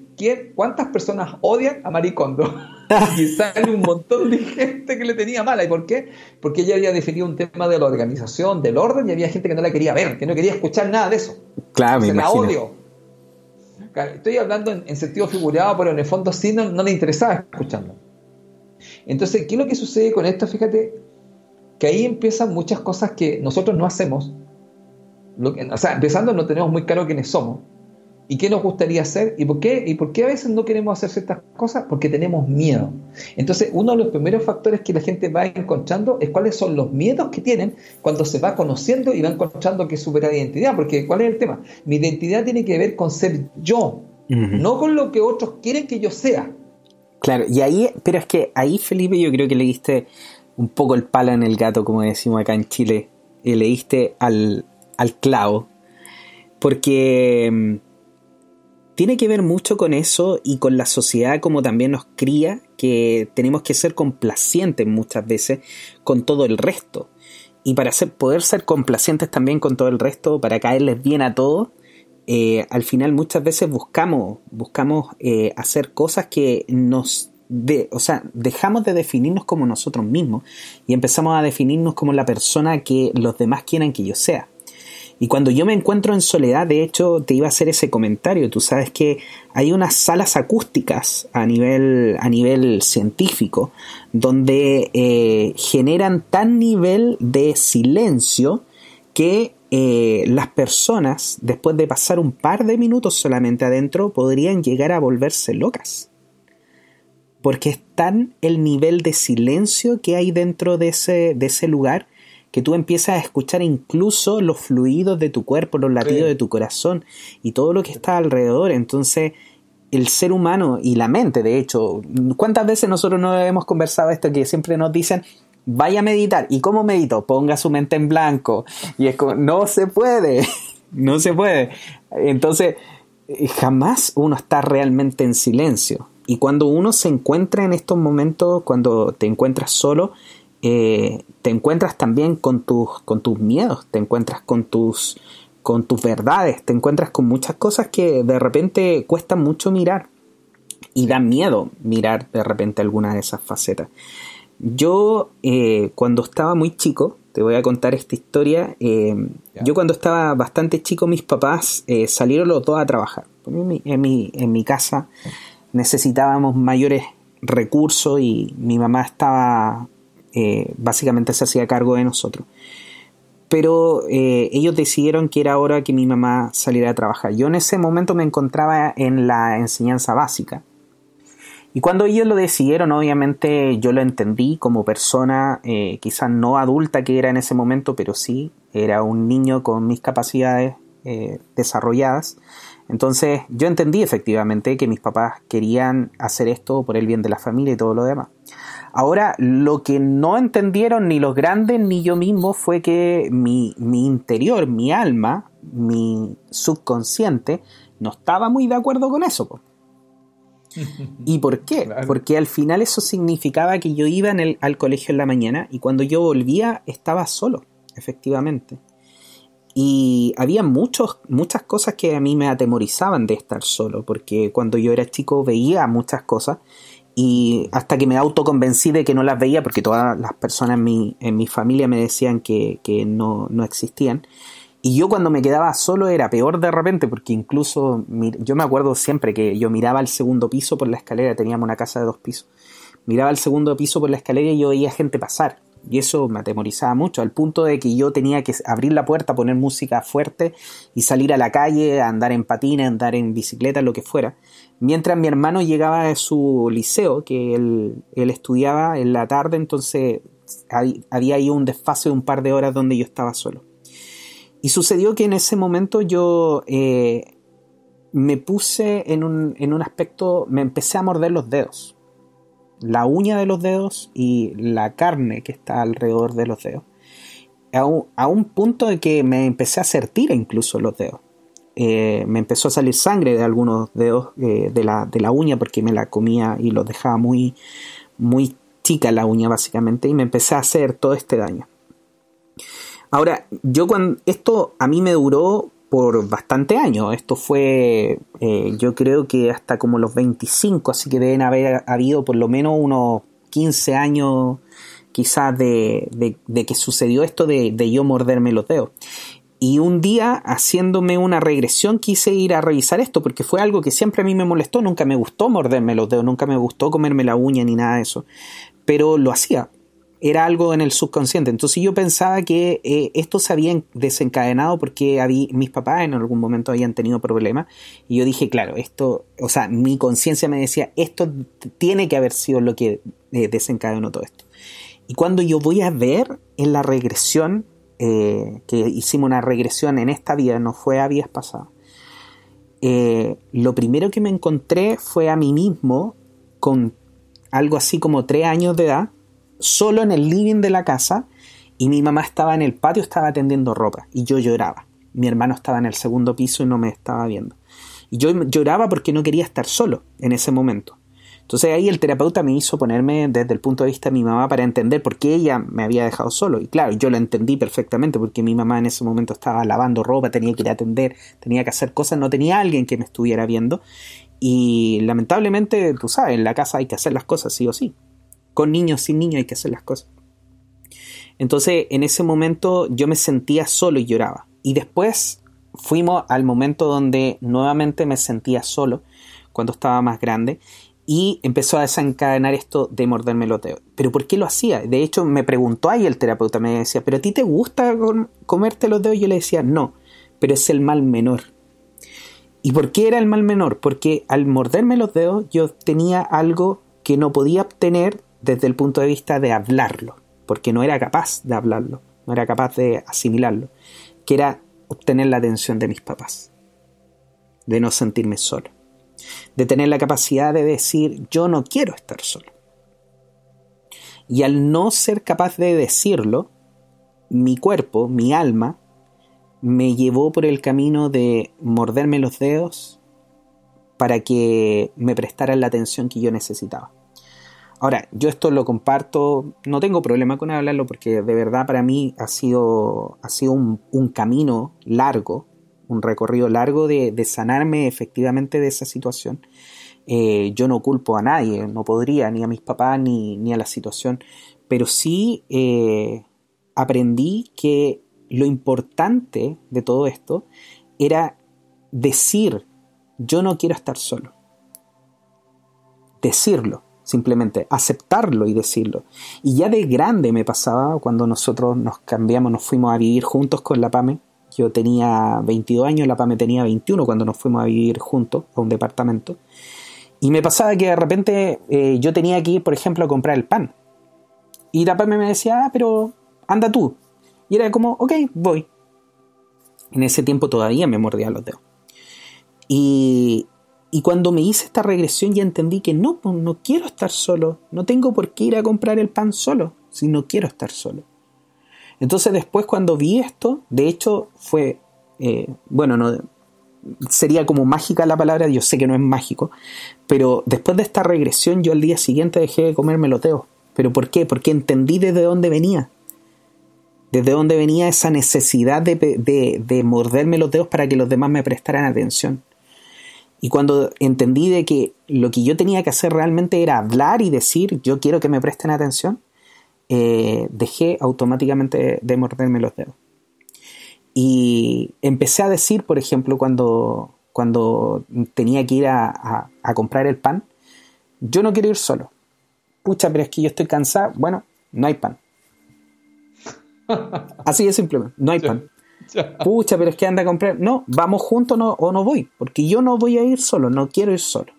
¿cuántas personas odian a Maricondo? y sale un montón de gente que le tenía mala. ¿Y por qué? Porque ella había definido un tema de la organización, del orden, y había gente que no la quería ver, que no quería escuchar nada de eso. Claro, me la odio. Estoy hablando en, sentido figurado, pero en el fondo sí no, no le interesaba escucharlo. Entonces, ¿qué es lo que sucede con esto? Fíjate que ahí empiezan muchas cosas que nosotros no hacemos. o sea, empezando no tenemos muy claro quiénes somos y qué nos gustaría hacer y por qué y por qué a veces no queremos hacer ciertas cosas porque tenemos miedo. Entonces, uno de los primeros factores que la gente va encontrando es cuáles son los miedos que tienen cuando se va conociendo y va encontrando que es su verdadera identidad, porque ¿cuál es el tema? Mi identidad tiene que ver con ser yo, no con lo que otros quieren que yo sea. Claro, y ahí, pero es que ahí Felipe yo creo que le diste un poco el palo en el gato, como decimos acá en Chile, y le diste al, al clavo, porque mm, tiene que ver mucho con eso y con la sociedad como también nos cría, que tenemos que ser complacientes muchas veces con todo el resto. Y para poder ser complacientes también con todo el resto, para caerles bien a todos, eh, al final muchas veces buscamos, buscamos eh, hacer cosas que nos de, o sea, dejamos de definirnos como nosotros mismos y empezamos a definirnos como la persona que los demás quieran que yo sea. Y cuando yo me encuentro en soledad, de hecho, te iba a hacer ese comentario. Tú sabes que hay unas salas acústicas a nivel, a nivel científico donde eh, generan tan nivel de silencio que eh, las personas, después de pasar un par de minutos solamente adentro, podrían llegar a volverse locas. Porque es tan el nivel de silencio que hay dentro de ese, de ese lugar que tú empiezas a escuchar incluso los fluidos de tu cuerpo, los latidos de tu corazón y todo lo que está alrededor. Entonces, el ser humano y la mente, de hecho, ¿cuántas veces nosotros no hemos conversado esto que siempre nos dicen, vaya a meditar? ¿Y cómo medito? Ponga su mente en blanco. Y es como, no se puede, no se puede. Entonces, eh, jamás uno está realmente en silencio. Y cuando uno se encuentra en estos momentos, cuando te encuentras solo, eh, te encuentras también con tus, con tus miedos, te encuentras con tus, con tus verdades, te encuentras con muchas cosas que de repente cuesta mucho mirar y da miedo mirar de repente alguna de esas facetas. Yo eh, cuando estaba muy chico, te voy a contar esta historia, eh, yo cuando estaba bastante chico mis papás salieron los dos a trabajar. En mi, en mi, en mi casa necesitábamos mayores recursos y mi mamá estaba eh, básicamente se hacía cargo de nosotros. Pero eh, ellos decidieron que era hora que mi mamá saliera a trabajar. Yo en ese momento me encontraba en la enseñanza básica. Y cuando ellos lo decidieron, obviamente yo lo entendí como persona, eh, quizás no adulta que era en ese momento, pero sí, era un niño con mis capacidades desarrolladas. Entonces yo entendí efectivamente que mis papás querían hacer esto por el bien de la familia y todo lo demás. Ahora, lo que no entendieron ni los grandes ni yo mismo fue que mi, interior, mi alma, mi subconsciente, no estaba muy de acuerdo con eso. ¿Y por qué? Porque al final eso significaba que yo iba al colegio en la mañana y cuando yo volvía estaba solo, efectivamente. Y había muchos, muchas cosas que a mí me atemorizaban de estar solo, porque cuando yo era chico veía muchas cosas y hasta que me autoconvencí de que no las veía, porque todas las personas en mi, en mi familia me decían que, no, existían. Y yo cuando me quedaba solo era peor de repente, porque incluso yo me acuerdo siempre que yo miraba al segundo piso por la escalera, teníamos una casa de dos pisos, miraba al segundo piso por la escalera y yo veía gente pasar. Y eso me atemorizaba mucho, al punto de que yo tenía que abrir la puerta, poner música fuerte y salir a la calle, andar en patines, andar en bicicleta, lo que fuera. Mientras mi hermano llegaba de su liceo, que él, estudiaba en la tarde, entonces había ahí un desfase de un par de horas donde yo estaba solo. Y sucedió que en ese momento yo eh, me puse en un, en un aspecto, me empecé a morder los dedos la uña de los dedos y la carne que está alrededor de los dedos. A un, punto de que me empecé a tira incluso los dedos. Eh, me empezó a salir sangre de algunos dedos eh, de, la, de, la, uña porque me la comía y los dejaba muy, muy chica la uña básicamente y me empecé a hacer todo este daño. Ahora, yo cuando esto a mí me duró por bastante años. Esto fue, eh, yo creo que hasta como los 25, así que deben haber habido por lo menos unos 15 años quizás de, de, que sucedió esto de, de, yo morderme los dedos. Y un día, haciéndome una regresión, quise ir a revisar esto, porque fue algo que siempre a mí me molestó, nunca me gustó morderme los dedos, nunca me gustó comerme la uña ni nada de eso. Pero lo hacía, era algo en el subconsciente. Entonces yo pensaba que eh, esto se había desencadenado porque mis papás en algún momento habían tenido problemas. Y yo dije, claro, esto, o sea, mi conciencia me decía, esto tiene que haber sido lo que eh, desencadenó todo esto. Y cuando yo voy a ver en la regresión, eh, que hicimos una regresión en esta vida, no fue a vías pasadas, lo primero que me encontré fue a mí mismo con algo así como tres años de edad solo en el living de la casa y mi mamá estaba en el patio, estaba tendiendo ropa y yo lloraba. Mi hermano estaba en el segundo piso y no me estaba viendo. Y yo lloraba porque no quería estar solo en ese momento. Entonces ahí el terapeuta me hizo ponerme desde el punto de vista de mi mamá para entender por qué ella me había dejado solo. Y claro, yo lo entendí perfectamente porque mi mamá en ese momento estaba lavando ropa, tenía que ir a atender, tenía que hacer cosas, no tenía alguien que me estuviera viendo. Y lamentablemente, tú sabes, en la casa hay que hacer las cosas sí o sí con niños, sin niños hay que hacer las cosas. Entonces, en ese momento yo me sentía solo y lloraba. Y después fuimos al momento donde nuevamente me sentía solo, cuando estaba más grande, y empezó a desencadenar esto de morderme los dedos. ¿Pero por qué lo hacía? De hecho, me preguntó ahí el terapeuta, me decía, ¿pero a ti te gusta comerte los dedos? Yo le decía, no, pero es el mal menor. ¿Y por qué era el mal menor? Porque al morderme los dedos yo tenía algo que no podía obtener desde el punto de vista de hablarlo, porque no era capaz de hablarlo, no era capaz de asimilarlo, que era obtener la atención de mis papás, de no sentirme solo, de tener la capacidad de decir yo no quiero estar solo. Y al no ser capaz de decirlo, mi cuerpo, mi alma, me llevó por el camino de morderme los dedos para que me prestaran la atención que yo necesitaba. Ahora, yo esto lo comparto, no tengo problema con hablarlo porque de verdad para mí ha sido, ha sido un, camino largo, un recorrido largo de, sanarme efectivamente de esa situación. Eh, yo no culpo a nadie, no podría, ni a mis papás ni, ni a la situación, pero sí eh, aprendí que lo importante de todo esto era decir, yo no quiero estar solo. Decirlo simplemente aceptarlo y decirlo. Y ya de grande me pasaba cuando nosotros nos cambiamos, nos fuimos a vivir juntos con la PAME. Yo tenía 22 años, la PAME tenía 21 cuando nos fuimos a vivir juntos a un departamento. Y me pasaba que de repente eh, yo tenía que ir, por ejemplo, a comprar el pan. Y la PAME me decía, ah, pero anda tú. Y era como, ok, voy. En ese tiempo todavía me mordía los dedos. Y, y cuando me hice esta regresión ya entendí que no, pues, no quiero estar solo, no tengo por qué ir a comprar el pan solo, si no quiero estar solo. Entonces después cuando vi esto, de hecho fue, eh, bueno, no, sería como mágica la palabra, yo sé que no es mágico, pero después de esta regresión yo al día siguiente dejé de comer meloteos. ¿Pero por qué? Porque entendí desde dónde venía. Desde dónde venía esa necesidad de, de, de morderme los dedos para que los demás me prestaran atención. Y cuando entendí de que lo que yo tenía que hacer realmente era hablar y decir yo quiero que me presten atención, eh, dejé automáticamente de morderme los dedos. Y empecé a decir, por ejemplo, cuando, cuando tenía que ir a, a, comprar el pan, yo no quiero ir solo. Pucha, pero es que yo estoy cansado. Bueno, no hay pan. Así de simple, no hay pan. Pucha, pero es que anda a comprar. No, vamos juntos no, o no voy, porque yo no voy a ir solo, no quiero ir solo.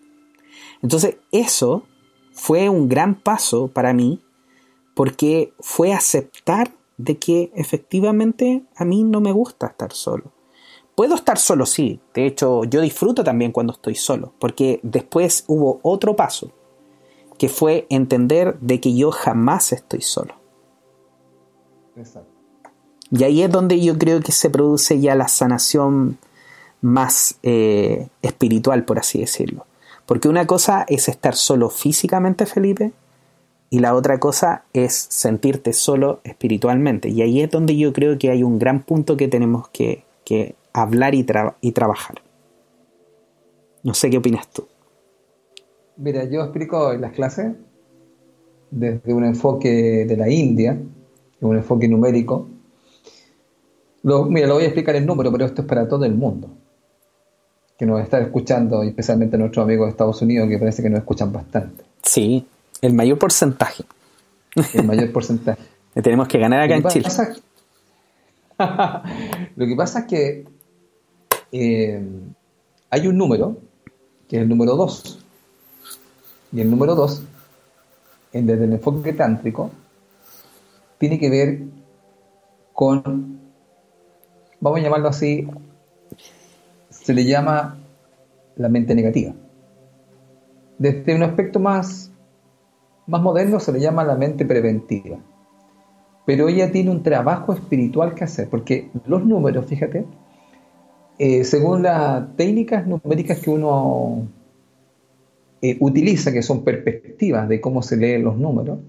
Entonces, eso fue un gran paso para mí, porque fue aceptar de que efectivamente a mí no me gusta estar solo. Puedo estar solo, sí. De hecho, yo disfruto también cuando estoy solo, porque después hubo otro paso, que fue entender de que yo jamás estoy solo. Exacto. Y ahí es donde yo creo que se produce ya la sanación más eh, espiritual, por así decirlo. Porque una cosa es estar solo físicamente, Felipe, y la otra cosa es sentirte solo espiritualmente. Y ahí es donde yo creo que hay un gran punto que tenemos que, hablar y, y trabajar. No sé qué opinas tú. Mira, yo explico en las clases desde un enfoque de la India, un enfoque numérico. mira, lo voy a explicar en número, pero esto es para todo el mundo que nos está escuchando, especialmente nuestros amigos de Estados Unidos, que parece que nos escuchan bastante. Sí, el mayor porcentaje. El mayor porcentaje. tenemos que ganar acá en Chile. Lo que pasa es que eh, hay un número, que es el número 2. Y el número 2, desde el enfoque tántrico, tiene que ver con, vamos a llamarlo así, se le llama la mente negativa. Desde un aspecto más, más moderno se le llama la mente preventiva. Pero ella tiene un trabajo espiritual que hacer, porque los números, fíjate, eh, según las técnicas numéricas que uno eh, utiliza, que son perspectivas de cómo se leen los números,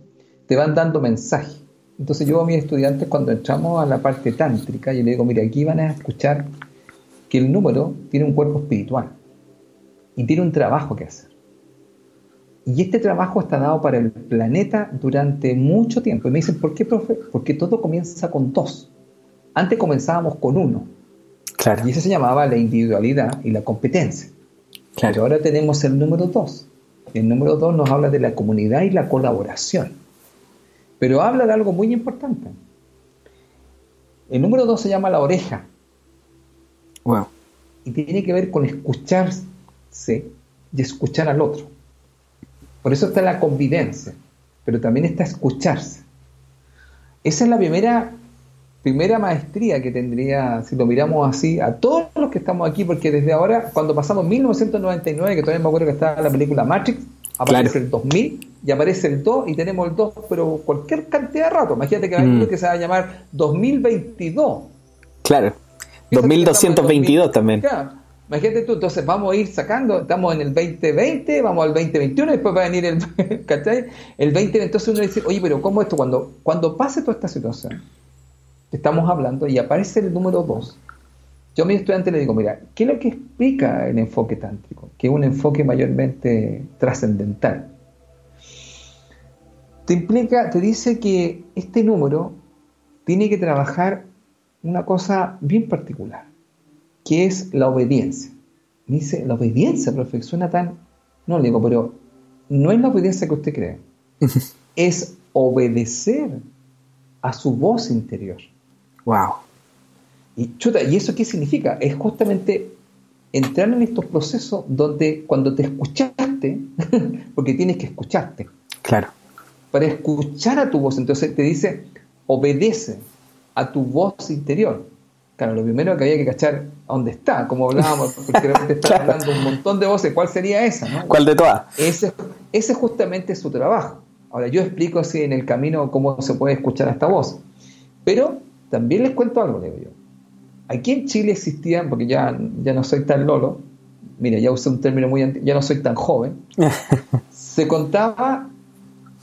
te van dando mensajes. Entonces yo a mis estudiantes cuando entramos a la parte tántrica, yo le digo, mira, aquí van a escuchar que el número tiene un cuerpo espiritual y tiene un trabajo que hacer. Y este trabajo está dado para el planeta durante mucho tiempo. Y me dicen, ¿por qué, profe? Porque todo comienza con dos. Antes comenzábamos con uno. Claro. Y eso se llamaba la individualidad y la competencia. Claro. ahora tenemos el número dos. El número dos nos habla de la comunidad y la colaboración. Pero habla de algo muy importante. El número dos se llama la oreja. Y tiene que ver con escucharse y escuchar al otro. Por eso está la convivencia, pero también está escucharse. Esa es la primera, primera maestría que tendría, si lo miramos así, a todos los que estamos aquí, porque desde ahora, cuando pasamos 1999, que todavía me acuerdo que estaba la película Matrix, aparece el 2000 y aparece el 2 y tenemos el 2, pero cualquier cantidad de rato. Imagínate que, mm. que se va a llamar 2022. Claro. 2222 también. Imagínate tú, entonces vamos a ir sacando, estamos en el 2020, vamos al 2021, después va a venir el, ¿cachai? El 20, entonces uno dice, oye, pero ¿cómo esto? Cuando, cuando pase toda esta situación, estamos hablando y aparece el número 2, yo a mi estudiante le digo, mira, ¿qué es lo que explica el enfoque tántrico? Que es un enfoque mayormente trascendental. Te implica, te dice que este número tiene que trabajar una cosa bien particular, que es la obediencia. Me dice, la obediencia, profe, suena tan... No, le digo, pero no es la obediencia que usted cree, es obedecer a su voz interior. Wow. Y chuta, ¿y eso qué significa? Es justamente entrar en estos procesos donde cuando te escuchaste, porque tienes que escucharte. Claro. Para escuchar a tu voz, entonces te dice, obedece, a tu voz interior. Claro, lo primero que había que cachar dónde está, como hablábamos, porque realmente está hablando un montón de voces, ¿cuál sería esa? No? ¿Cuál de todas? Ese, ese justamente su trabajo. Ahora, yo explico así en el camino cómo se puede escuchar a esta voz. Pero también les cuento algo, digo yo. Aquí en Chile existían, porque ya, ya no soy tan lolo, mira, ya usé un término muy antiguo, ya no soy tan joven, se contaba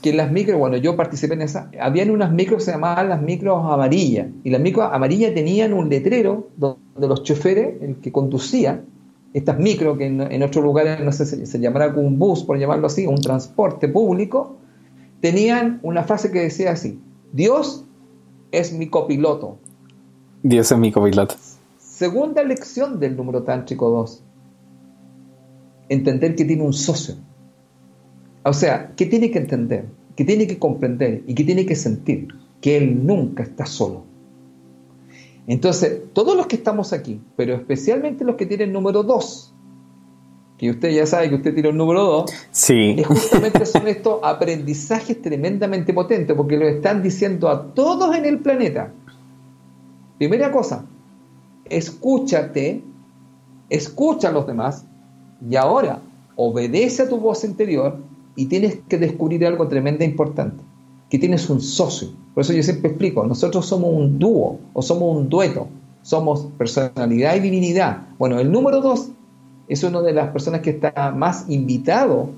que las micros, bueno, yo participé en esa, habían unas micros que se llamaban las micros amarillas, y las micros amarillas tenían un letrero donde los choferes, el que conducía, estas micros que en, otros lugares no sé, se, se llamará como un bus, por llamarlo así, un transporte público, tenían una frase que decía así, Dios es mi copiloto. Dios es mi copiloto. Segunda lección del número tántrico 2. Entender que tiene un socio o sea, ¿qué tiene que entender? ¿Qué tiene que comprender? ¿Y qué tiene que sentir? Que él nunca está solo. Entonces, todos los que estamos aquí, pero especialmente los que tienen número 2, que usted ya sabe que usted tiene el número 2, sí. justamente son estos aprendizajes tremendamente potentes, porque lo están diciendo a todos en el planeta. Primera cosa, escúchate, escucha a los demás, y ahora obedece a tu voz interior y tienes que descubrir algo tremendo importante, que tienes un socio. Por eso yo siempre explico, nosotros somos un dúo o somos un dueto, somos personalidad y divinidad. Bueno, el número dos es una de las personas que está más invitado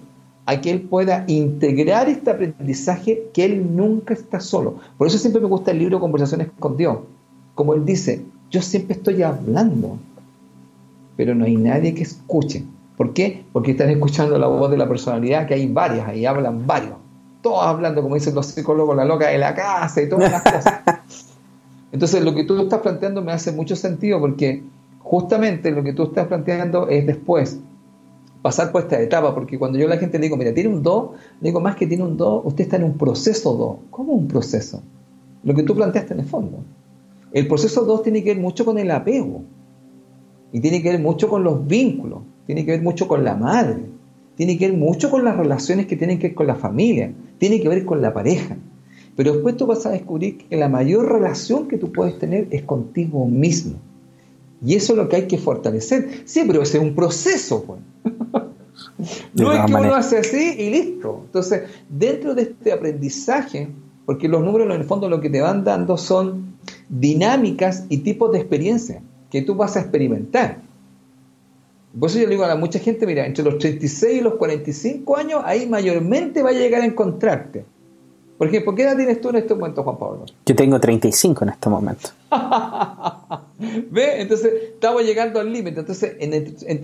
a que él pueda integrar este aprendizaje, que él nunca está solo. Por eso siempre me gusta el libro Conversaciones con Dios. Como él dice, yo siempre estoy hablando, pero no hay nadie que escuche. ¿Por qué? Porque están escuchando la voz de la personalidad, que hay varias, ahí hablan varios. Todos hablando, como dicen los psicólogos, la loca de la casa y todas las cosas. Entonces, lo que tú estás planteando me hace mucho sentido porque justamente lo que tú estás planteando es después pasar por esta etapa, porque cuando yo a la gente le digo, mira, tiene un do, le digo, más que tiene un do, usted está en un proceso do. ¿Cómo un proceso? Lo que tú planteaste en el fondo. El proceso 2 tiene que ver mucho con el apego y tiene que ver mucho con los vínculos, tiene que ver mucho con la madre, tiene que ver mucho con las relaciones que tienen que ver con la familia, tiene que ver con la pareja. Pero después tú vas a descubrir que la mayor relación que tú puedes tener es contigo mismo. Y eso es lo que hay que fortalecer. Sí, pero ese es un proceso. Pues. no es que uno hace así y listo. Entonces, dentro de este aprendizaje, porque los números en el fondo lo que te van dando son dinámicas y tipos de experiencia que tú vas a experimentar. Por eso yo le digo a mucha gente, mira, entre los 36 y los 45 años, ahí mayormente va a llegar a encontrarte. ¿Por? ¿Por qué edad tienes tú en este momento, Juan Pablo? Yo tengo 35 en este momento. ¿Ve? Entonces, estamos llegando al límite. Entonces,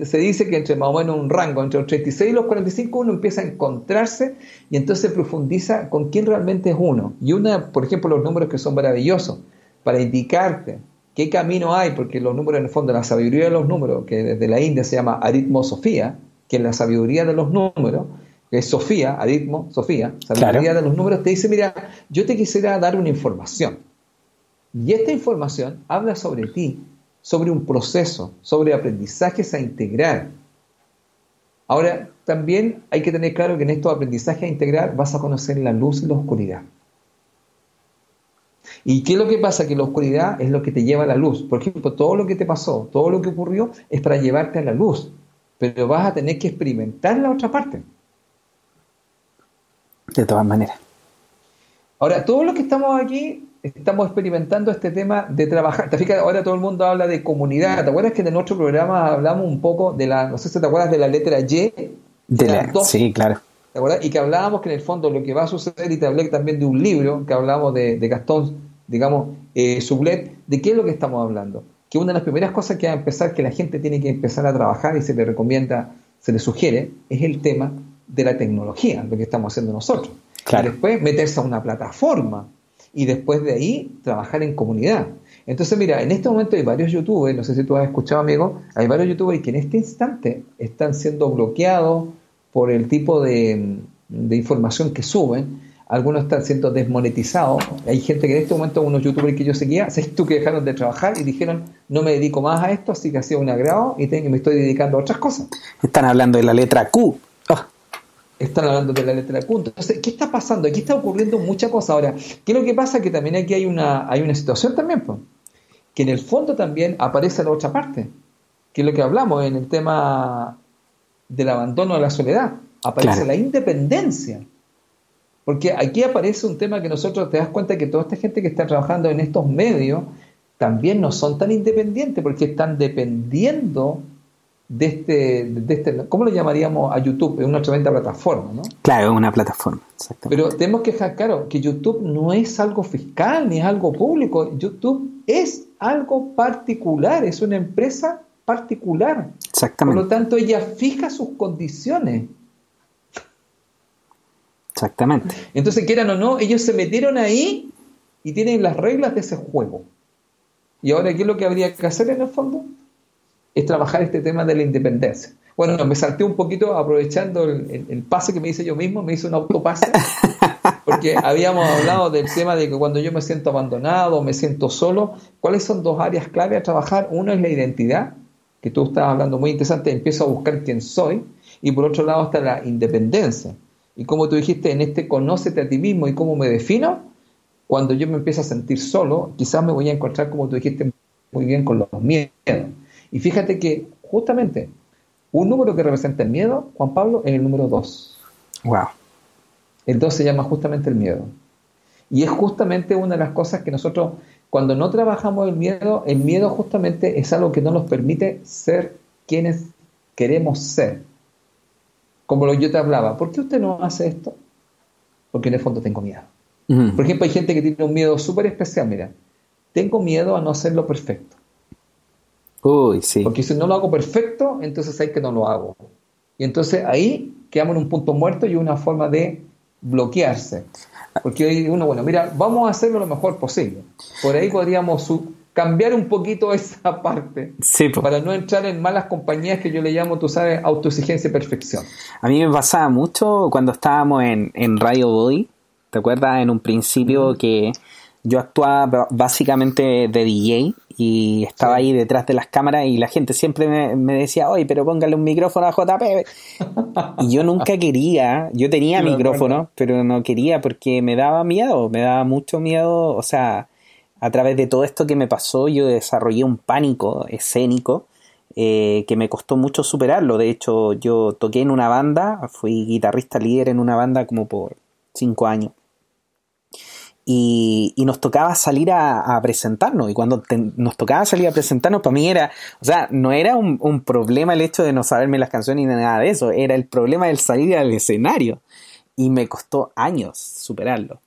se dice que entre más o menos un rango, entre los 36 y los 45, uno empieza a encontrarse y entonces profundiza con quién realmente es uno. Y una, por ejemplo, los números que son maravillosos para indicarte qué camino hay, porque los números, en el fondo, la sabiduría de los números, que desde la India se llama aritmosofía, que es la sabiduría de los números, que es Sofía, aritmo, Sofía, sabiduría de los números, te dice, mira, yo te quisiera dar una información. Y esta información habla sobre ti, sobre un proceso, sobre aprendizajes a integrar. Ahora, también hay que tener claro que en estos aprendizajes a integrar vas a conocer la luz y la oscuridad. ¿Y qué es lo que pasa? Que la oscuridad es lo que te lleva a la luz. Por ejemplo, todo lo que te pasó, todo lo que ocurrió es para llevarte a la luz. Pero vas a tener que experimentar la otra parte. De todas maneras. Ahora, todo lo que estamos aquí, estamos experimentando este tema de trabajar. Te fijas, ahora todo el mundo habla de comunidad. ¿Te acuerdas que en nuestro programa hablamos un poco de la, no sé si te acuerdas de la letra Y? De, la, Sí, claro. ¿Te acuerdas? Y que hablábamos que en el fondo lo que va a suceder, y te hablé también de un libro que hablábamos de, de Gastón digamos, eh, sublet, ¿de qué es lo que estamos hablando? Que una de las primeras cosas que va a empezar, que la gente tiene que empezar a trabajar y se le recomienda, se le sugiere, es el tema de la tecnología, lo que estamos haciendo nosotros. Claro. Y después meterse a una plataforma y después de ahí trabajar en comunidad. Entonces, mira, en este momento hay varios youtubers, no sé si tú has escuchado, amigo, hay varios youtubers que en este instante están siendo bloqueados por el tipo de, de información que suben algunos están siendo desmonetizados. Hay gente que en este momento, unos youtubers que yo seguía, sé tú que dejaron de trabajar y dijeron, no me dedico más a esto, así que ha sido un agrado y me estoy dedicando a otras cosas. Están hablando de la letra Q. Ah. Están hablando de la letra Q. Entonces, ¿qué está pasando? Aquí está ocurriendo mucha cosa. Ahora, ¿qué es lo que pasa? Que también aquí hay una, hay una situación también, pues, que en el fondo también aparece la otra parte, que es lo que hablamos en el tema del abandono de la soledad. Aparece la independencia porque aquí aparece un tema que nosotros te das cuenta que toda esta gente que está trabajando en estos medios también no son tan independientes porque están dependiendo de este, de este ¿cómo lo llamaríamos a YouTube? Es una tremenda plataforma, ¿no? Claro, es una plataforma, exactamente. Pero tenemos que dejar claro que YouTube no es algo fiscal ni es algo público. YouTube es algo particular, es una empresa particular. Exactamente. Por lo tanto, ella fija sus condiciones. Exactamente. Entonces, quieran o no, ellos se metieron ahí y tienen las reglas de ese juego. Y ahora, ¿qué es lo que habría que hacer en el fondo? Es trabajar este tema de la independencia. Bueno, me salté un poquito aprovechando el, pase que me hice yo mismo, me hice un autopase, porque habíamos hablado del tema de que cuando yo me siento abandonado, me siento solo, ¿cuáles son dos áreas clave a trabajar? Uno es la identidad, que tú estás hablando muy interesante, empiezo a buscar quién soy, y por otro lado está la independencia. Y como tú dijiste, en este conócete a ti mismo y cómo me defino, cuando yo me empiezo a sentir solo, quizás me voy a encontrar, como tú dijiste muy bien, con los miedos. Y fíjate que justamente un número que representa el miedo, Juan Pablo, es el número 2. Wow. El 2 se llama justamente el miedo. Y es justamente una de las cosas que nosotros, cuando no trabajamos el miedo, el miedo justamente es algo que no nos permite ser quienes queremos ser. Como lo yo te hablaba, ¿por qué usted no hace esto? Porque en el fondo tengo miedo. Por ejemplo, hay gente que tiene un miedo súper especial, mira, tengo miedo a no hacerlo perfecto. Uy, sí. Porque si no lo hago perfecto, entonces hay que no lo hago. Y entonces ahí quedamos en un punto muerto y una forma de bloquearse. Porque hoy uno, bueno, mira, vamos a hacerlo lo mejor posible. Por ahí podríamos cambiar un poquito esa parte sí, para no entrar en malas compañías que yo le llamo, tú sabes, autoexigencia y perfección. A mí me pasaba mucho cuando estábamos en, en Radio Body, ¿te acuerdas? En un principio que yo actuaba básicamente de DJ y estaba ahí detrás de las cámaras y la gente siempre me, decía, oye, pero póngale un micrófono a JP. y yo nunca quería, yo tenía micrófono, pero no quería porque me daba miedo, me daba mucho miedo, o sea, a través de todo esto que me pasó yo desarrollé un pánico escénico eh, que me costó mucho superarlo. De hecho, yo toqué en una banda, fui guitarrista líder en una banda como por cinco años y, nos tocaba salir a, presentarnos. Y cuando nos tocaba salir a presentarnos, para mí era, o sea, no era un, problema el hecho de no saberme las canciones ni nada de eso, era el problema del salir al escenario. Y me costó años superarlo.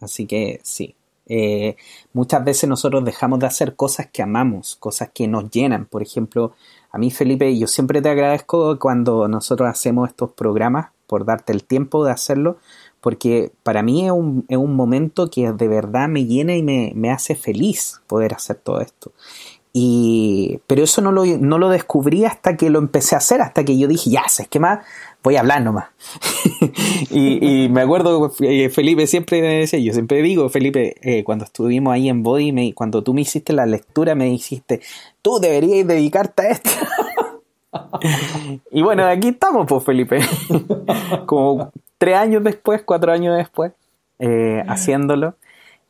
Así que sí. Eh, muchas veces nosotros dejamos de hacer cosas que amamos, cosas que nos llenan. Por ejemplo, a mí Felipe, yo siempre te agradezco cuando nosotros hacemos estos programas por darte el tiempo de hacerlo, porque para mí es un, es un momento que de verdad me llena y me, me, hace feliz poder hacer todo esto. Y, pero eso no lo, no lo descubrí hasta que lo empecé a hacer, hasta que yo dije, ya, sé que más? Voy a hablar nomás. y, y, me acuerdo, eh, Felipe siempre me decía, yo siempre digo, Felipe, eh, cuando estuvimos ahí en Body, me, cuando tú me hiciste la lectura, me dijiste, tú deberías dedicarte a esto. y bueno, aquí estamos, pues, Felipe. Como tres años después, cuatro años después, eh, haciéndolo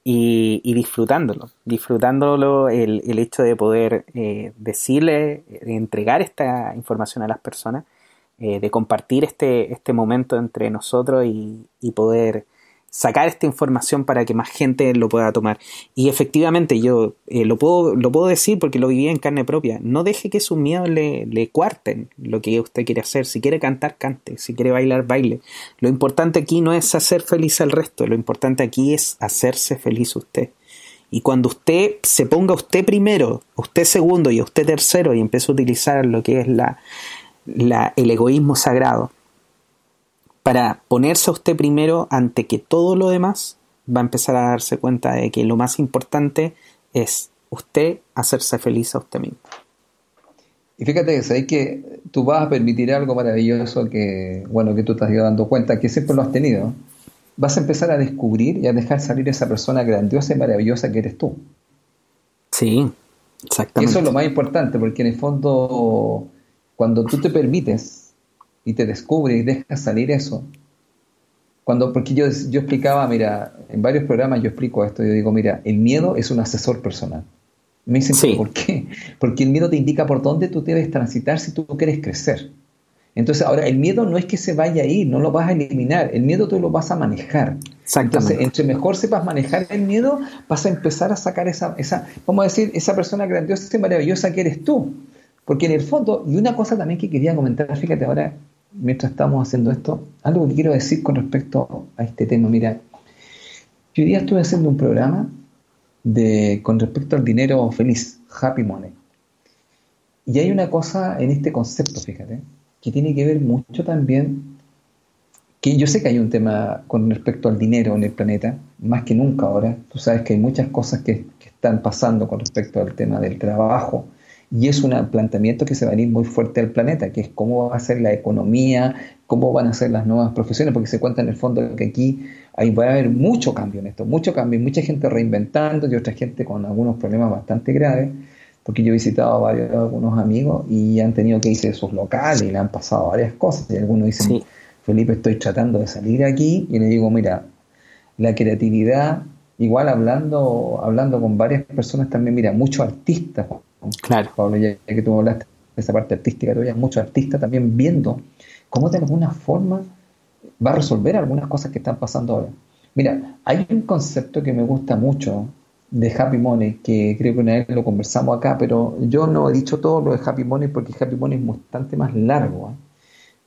y, disfrutándolo. Disfrutándolo el, el hecho de poder eh, decirle, de entregar esta información a las personas, eh, de compartir este, este momento entre nosotros y, y poder sacar esta información para que más gente lo pueda tomar. Y efectivamente, yo eh, lo, puedo, lo puedo decir porque lo viví en carne propia. No deje que sus miedos le, le cuarten lo que usted quiere hacer. Si quiere cantar, cante. Si quiere bailar, baile. Lo importante aquí no es hacer feliz al resto. Lo importante aquí es hacerse feliz usted. Y cuando usted se ponga usted primero, usted segundo y usted tercero y empiece a utilizar lo que es la, la, el egoísmo sagrado, para ponerse a usted primero ante que todo lo demás, va a empezar a darse cuenta de que lo más importante es usted hacerse feliz a usted mismo. Y fíjate que que tú vas a permitir algo maravilloso que, bueno, que tú te has ido dando cuenta, que siempre lo has tenido. Vas a empezar a descubrir y a dejar salir esa persona grandiosa y maravillosa que eres tú. Sí, exactamente. eso es lo más importante, porque en el fondo, cuando tú te permites y te descubre y dejas salir eso. Cuando, porque yo, yo explicaba, mira, en varios programas yo explico esto, yo digo, mira, el miedo es un asesor personal. Me dicen, ¿por qué? Porque el miedo te indica por dónde tú debes transitar si tú quieres crecer. Entonces, ahora, el miedo no es que se vaya a ir, no lo vas a eliminar, el miedo tú lo vas a manejar. Entonces, entre mejor sepas manejar el miedo, vas a empezar a sacar esa, esa, vamos a decir, esa persona grandiosa y maravillosa que eres tú. Porque en el fondo, y una cosa también que quería comentar, fíjate ahora, mientras estamos haciendo esto, algo que quiero decir con respecto a este tema. Mira, yo hoy día estuve haciendo un programa de, con respecto al dinero feliz, happy money. Y hay una cosa en este concepto, fíjate, que tiene que ver mucho también, que yo sé que hay un tema con respecto al dinero en el planeta, más que nunca ahora. Tú sabes que hay muchas cosas que, que están pasando con respecto al tema del trabajo, y es un planteamiento que se va a venir muy fuerte al planeta, que es cómo va a ser la economía, cómo van a ser las nuevas profesiones, porque se cuenta en el fondo que aquí hay, va a haber mucho cambio en esto, mucho cambio, mucha gente reinventando y otra gente con algunos problemas bastante graves, porque yo he visitado a varios algunos amigos y han tenido que irse de sus locales y le han pasado varias cosas, y algunos dicen, Felipe, estoy tratando de salir aquí, y le digo, mira, la creatividad, igual hablando, hablando con varias personas también, mira, muchos artistas, Claro. Pablo, ya que tú hablaste de esa parte artística tuya, muchos artistas también viendo cómo de alguna forma va a resolver algunas cosas que están pasando ahora. Mira, hay un concepto que me gusta mucho de Happy Money, que creo que una vez lo conversamos acá, pero yo no he dicho todo lo de Happy Money porque Happy Money es bastante más largo. ¿eh?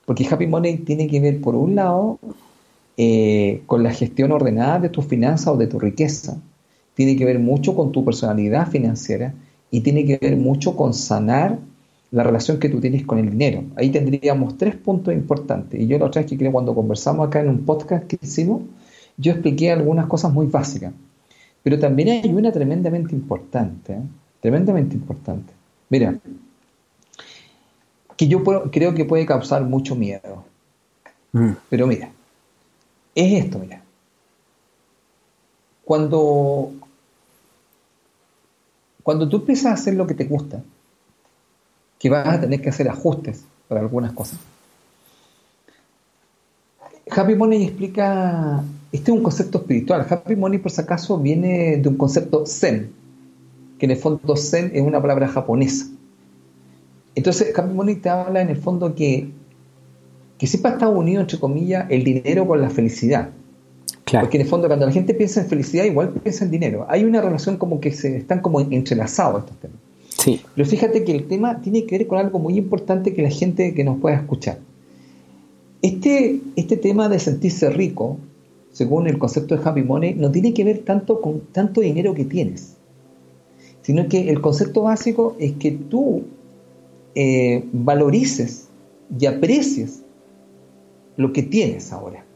Porque Happy Money tiene que ver, por un lado, eh, con la gestión ordenada de tus finanzas o de tu riqueza. Tiene que ver mucho con tu personalidad financiera y tiene que ver mucho con sanar la relación que tú tienes con el dinero. Ahí tendríamos tres puntos importantes. Y yo la otra vez que creo cuando conversamos acá en un podcast que hicimos, yo expliqué algunas cosas muy básicas. Pero también hay una tremendamente importante, ¿eh? tremendamente importante. Mira, que yo creo que puede causar mucho miedo. Mm. Pero mira, es esto, mira. Cuando, cuando tú empiezas a hacer lo que te gusta, que vas a tener que hacer ajustes para algunas cosas. Happy Money explica, este es un concepto espiritual. Happy Money, por si acaso, viene de un concepto Zen, que en el fondo Zen es una palabra japonesa. Entonces, Happy Money te habla en el fondo que, que siempre ha estado unido, entre comillas, el dinero con la felicidad. Porque en el fondo, cuando la gente piensa en felicidad, igual piensa en dinero. Hay una relación como que se están como entrelazados estos temas. Sí. Pero fíjate que el tema tiene que ver con algo muy importante que la gente que nos pueda escuchar. Este, este tema de sentirse rico, según el concepto de Happy Money, no tiene que ver tanto con tanto dinero que tienes, sino que el concepto básico es que tú eh, valorices y aprecies lo que tienes ahora.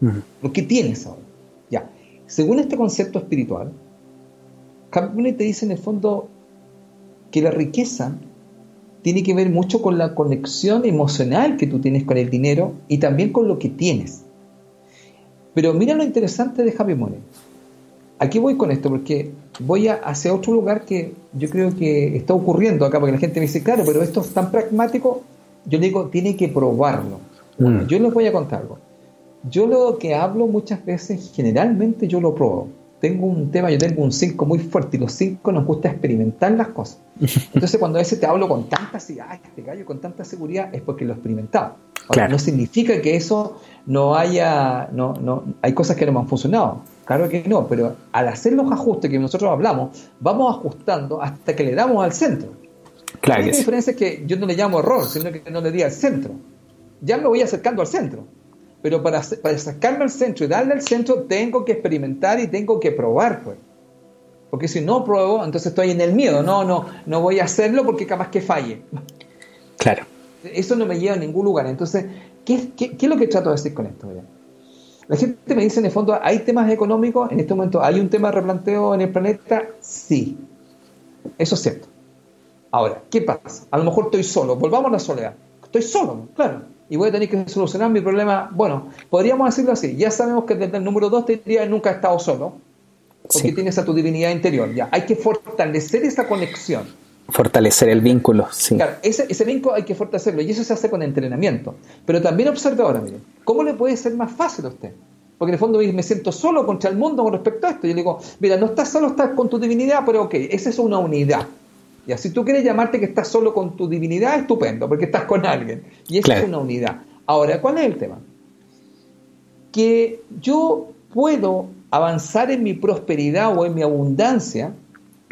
Lo que tienes ahora. Ya. Según este concepto espiritual, Money te dice en el fondo que la riqueza tiene que ver mucho con la conexión emocional que tú tienes con el dinero y también con lo que tienes. Pero mira lo interesante de Happy Money. Aquí voy con esto porque voy a hacia otro lugar que yo creo que está ocurriendo acá, porque la gente me dice, claro, pero esto es tan pragmático. Yo digo, tiene que probarlo. Mm. Yo les voy a contar algo. Yo lo que hablo muchas veces, generalmente yo lo pruebo tengo un tema, yo tengo un 5 muy fuerte y los 5 nos gusta experimentar las cosas. Entonces cuando a veces te hablo con tanta ay, este gallo con tanta seguridad es porque lo he experimentado. No significa que eso no haya, no, no, hay cosas que no me han funcionado. Claro que no, pero al hacer los ajustes que nosotros hablamos, vamos ajustando hasta que le damos al centro. Claro la diferencia es que yo no le llamo error, sino que no le di al centro. Ya me voy acercando al centro pero para, para sacarme al centro y darle al centro tengo que experimentar y tengo que probar, pues. Porque si no pruebo, entonces estoy en el miedo. No, no, no voy a hacerlo porque capaz que falle. Claro. Eso no me lleva a ningún lugar. Entonces, ¿qué, qué, es lo que trato de decir con esto? La gente me dice en el fondo, ¿hay temas económicos? En este momento, ¿hay un tema de replanteo en el planeta? Sí. Eso es cierto. Ahora, ¿qué pasa? A lo mejor estoy solo. Volvamos a la soledad. Estoy solo, claro y voy a tener que solucionar mi problema. Bueno, podríamos decirlo así. Ya sabemos que desde el número 2 te diría nunca he estado solo, porque tienes a tu divinidad interior. Ya, hay que fortalecer esa conexión. Fortalecer el vínculo, sí. Claro, ese, ese vínculo hay que fortalecerlo y eso se hace con entrenamiento. Pero también observe ahora, mire, ¿cómo le puede ser más fácil a usted? Porque en el fondo me siento solo contra el mundo con respecto a esto. Yo le digo, mira, no estás solo, estás con tu divinidad, pero ok, esa es una unidad. Ya, si tú quieres llamarte que estás solo con tu divinidad, estupendo, porque estás con alguien. Y eso es una unidad. Ahora, ¿cuál es el tema? Que yo puedo avanzar en mi prosperidad o en mi abundancia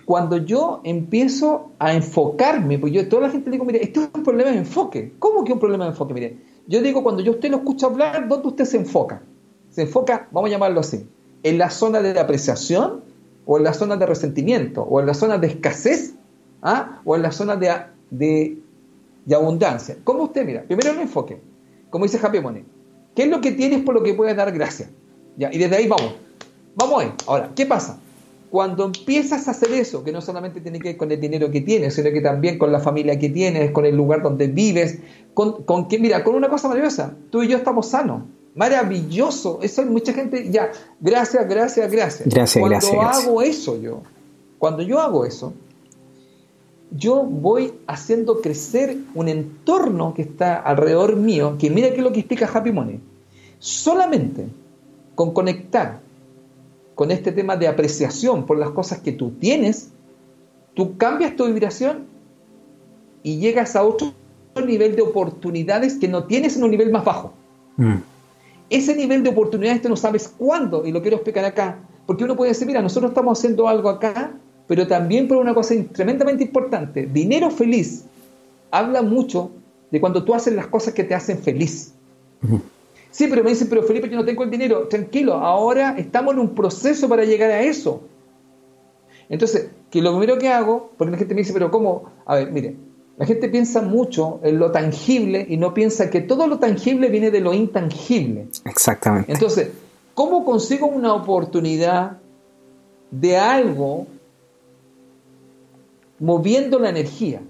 cuando yo empiezo a enfocarme, porque yo toda la gente le digo, mire, esto es un problema de enfoque. ¿Cómo que un problema de enfoque? Mire, yo digo, cuando yo usted lo escucha hablar, ¿dónde usted se enfoca? Se enfoca, vamos a llamarlo así, en la zona de apreciación o en la zona de resentimiento o en la zona de escasez ¿ah? o en la zona de, de, abundancia. ¿Cómo usted mira? Primero el enfoque, como dice Happy Money. ¿Qué es lo que tienes por lo que puedes dar gracias? Ya, y desde ahí vamos. Vamos ahí. Ahora, ¿qué pasa? Cuando empiezas a hacer eso, que no solamente tiene que ver con el dinero que tienes, sino que también con la familia que tienes, con el lugar donde vives, con, con que, mira, con una cosa maravillosa, tú y yo estamos sanos, maravilloso, eso hay mucha gente, ya, gracias, gracias, gracias. Gracias, cuando hago eso yo, cuando yo hago eso, yo voy haciendo crecer un entorno que está alrededor mío, que mira qué es lo que explica Happy Money. Solamente con conectar con este tema de apreciación por las cosas que tú tienes, tú cambias tu vibración y llegas a otro nivel de oportunidades que no tienes en un nivel más bajo. Mm. Ese nivel de oportunidades tú no sabes cuándo, y lo quiero explicar acá, porque uno puede decir, mira, nosotros estamos haciendo algo acá pero también por una cosa tremendamente importante. Dinero feliz habla mucho de cuando tú haces las cosas que te hacen feliz. Sí, pero me dicen, pero Felipe, yo no tengo el dinero. Tranquilo, ahora estamos en un proceso para llegar a eso. Entonces, que lo primero que hago, porque la gente me dice, pero ¿cómo? A ver, mire, la gente piensa mucho en lo tangible y no piensa que todo lo tangible viene de lo intangible. Exactamente. Entonces, ¿cómo consigo una oportunidad de algo moviendo la energía?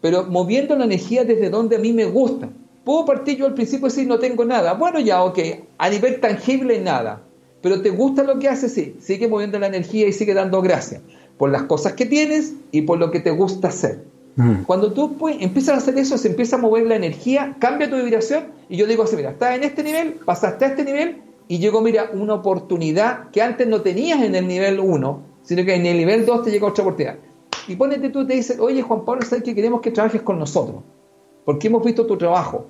Pero moviendo la energía desde donde a mí me gusta. Puedo partir yo al principio y decir no tengo nada. Bueno, ya, ok, a nivel tangible nada. Pero te gusta lo que haces, sí. Sigue moviendo la energía y sigue dando gracias por las cosas que tienes y por lo que te gusta hacer. Mm. Cuando tú pues, empiezas a hacer eso, se empieza a mover la energía, cambia tu vibración y yo digo así, mira, estás en este nivel, pasaste a este nivel y llegó, mira, una oportunidad que antes no tenías en el nivel 1, sino que en el nivel 2 te llega otra oportunidad. Y ponete tú y te dice, oye Juan Pablo, ¿sabes que queremos que trabajes con nosotros? Porque hemos visto tu trabajo.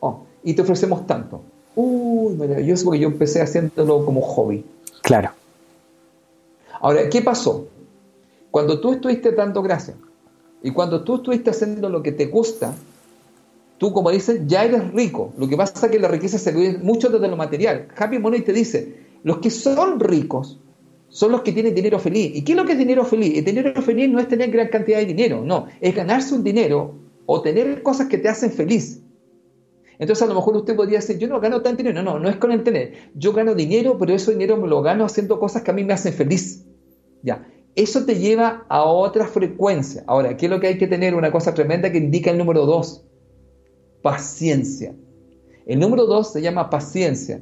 Oh, y te ofrecemos tanto. Uy, maravilloso, porque yo empecé haciéndolo como hobby. Claro. Ahora, ¿qué pasó? Cuando tú estuviste dando gracias y cuando tú estuviste haciendo lo que te gusta, tú, como dices, ya eres rico. Lo que pasa es que la riqueza se ve mucho desde lo material. Happy Money te dice, los que son ricos son los que tienen dinero feliz. ¿Y qué es lo que es dinero feliz? El dinero feliz no es tener gran cantidad de dinero, no, es ganarse un dinero o tener cosas que te hacen feliz. Entonces a lo mejor usted podría decir, yo no gano tanto dinero, no, no, no es con el tener. Yo gano dinero, pero ese dinero me lo gano haciendo cosas que a mí me hacen feliz. Ya, eso te lleva a otra frecuencia. Ahora, ¿qué es lo que hay que tener? Una cosa tremenda que indica el número 2. Paciencia. El número 2 se llama paciencia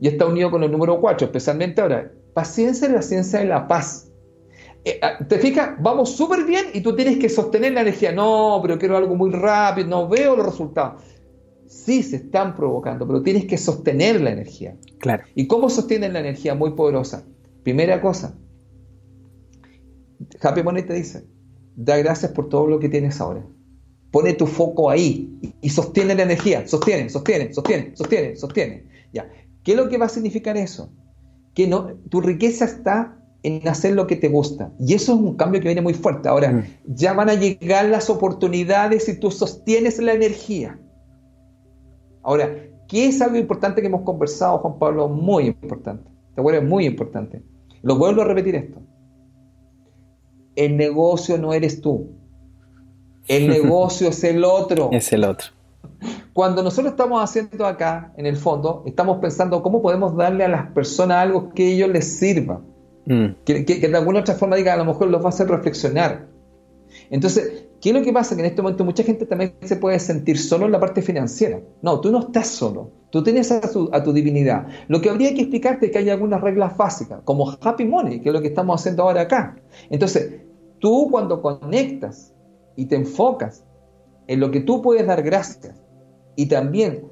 y está unido con el número 4, especialmente ahora. Paciencia es la ciencia de la paz. Eh, ah, ¿Te fijas? Vamos súper bien y tú tienes que sostener la energía. No, pero quiero algo muy rápido, no veo los resultados. Sí, se están provocando, pero tienes que sostener la energía. Claro. ¿Y cómo sostienen la energía? Muy poderosa. Primera cosa, Happy Money te dice, da gracias por todo lo que tienes ahora. Pone tu foco ahí y, sostiene la energía. Sostiene, sostiene, sostiene, sostiene, sostiene. Ya. ¿Qué es lo que va a significar eso? Que no, tu riqueza está en hacer lo que te gusta. Y eso es un cambio que viene muy fuerte. Ahora, mm. ya van a llegar las oportunidades y tú sostienes la energía. Ahora, ¿qué es algo importante que hemos conversado, Juan Pablo? Muy importante. ¿Te acuerdas? Muy importante. Lo vuelvo a repetir esto el negocio no eres tú. El negocio es el otro. Es el otro. Cuando nosotros estamos haciendo acá, en el fondo, estamos pensando cómo podemos darle a las personas algo que a ellos les sirva. Mm. Que, de alguna otra forma diga, a lo mejor los va a hacer reflexionar. Entonces, ¿qué es lo que pasa? Que en este momento mucha gente también se puede sentir solo en la parte financiera. No, tú no estás solo. Tú tienes a tu, a tu divinidad. Lo que habría que explicarte es que hay algunas reglas básicas, como Happy Money, que es lo que estamos haciendo ahora acá. Entonces, Tú cuando conectas y te enfocas en lo que tú puedes dar gracias y también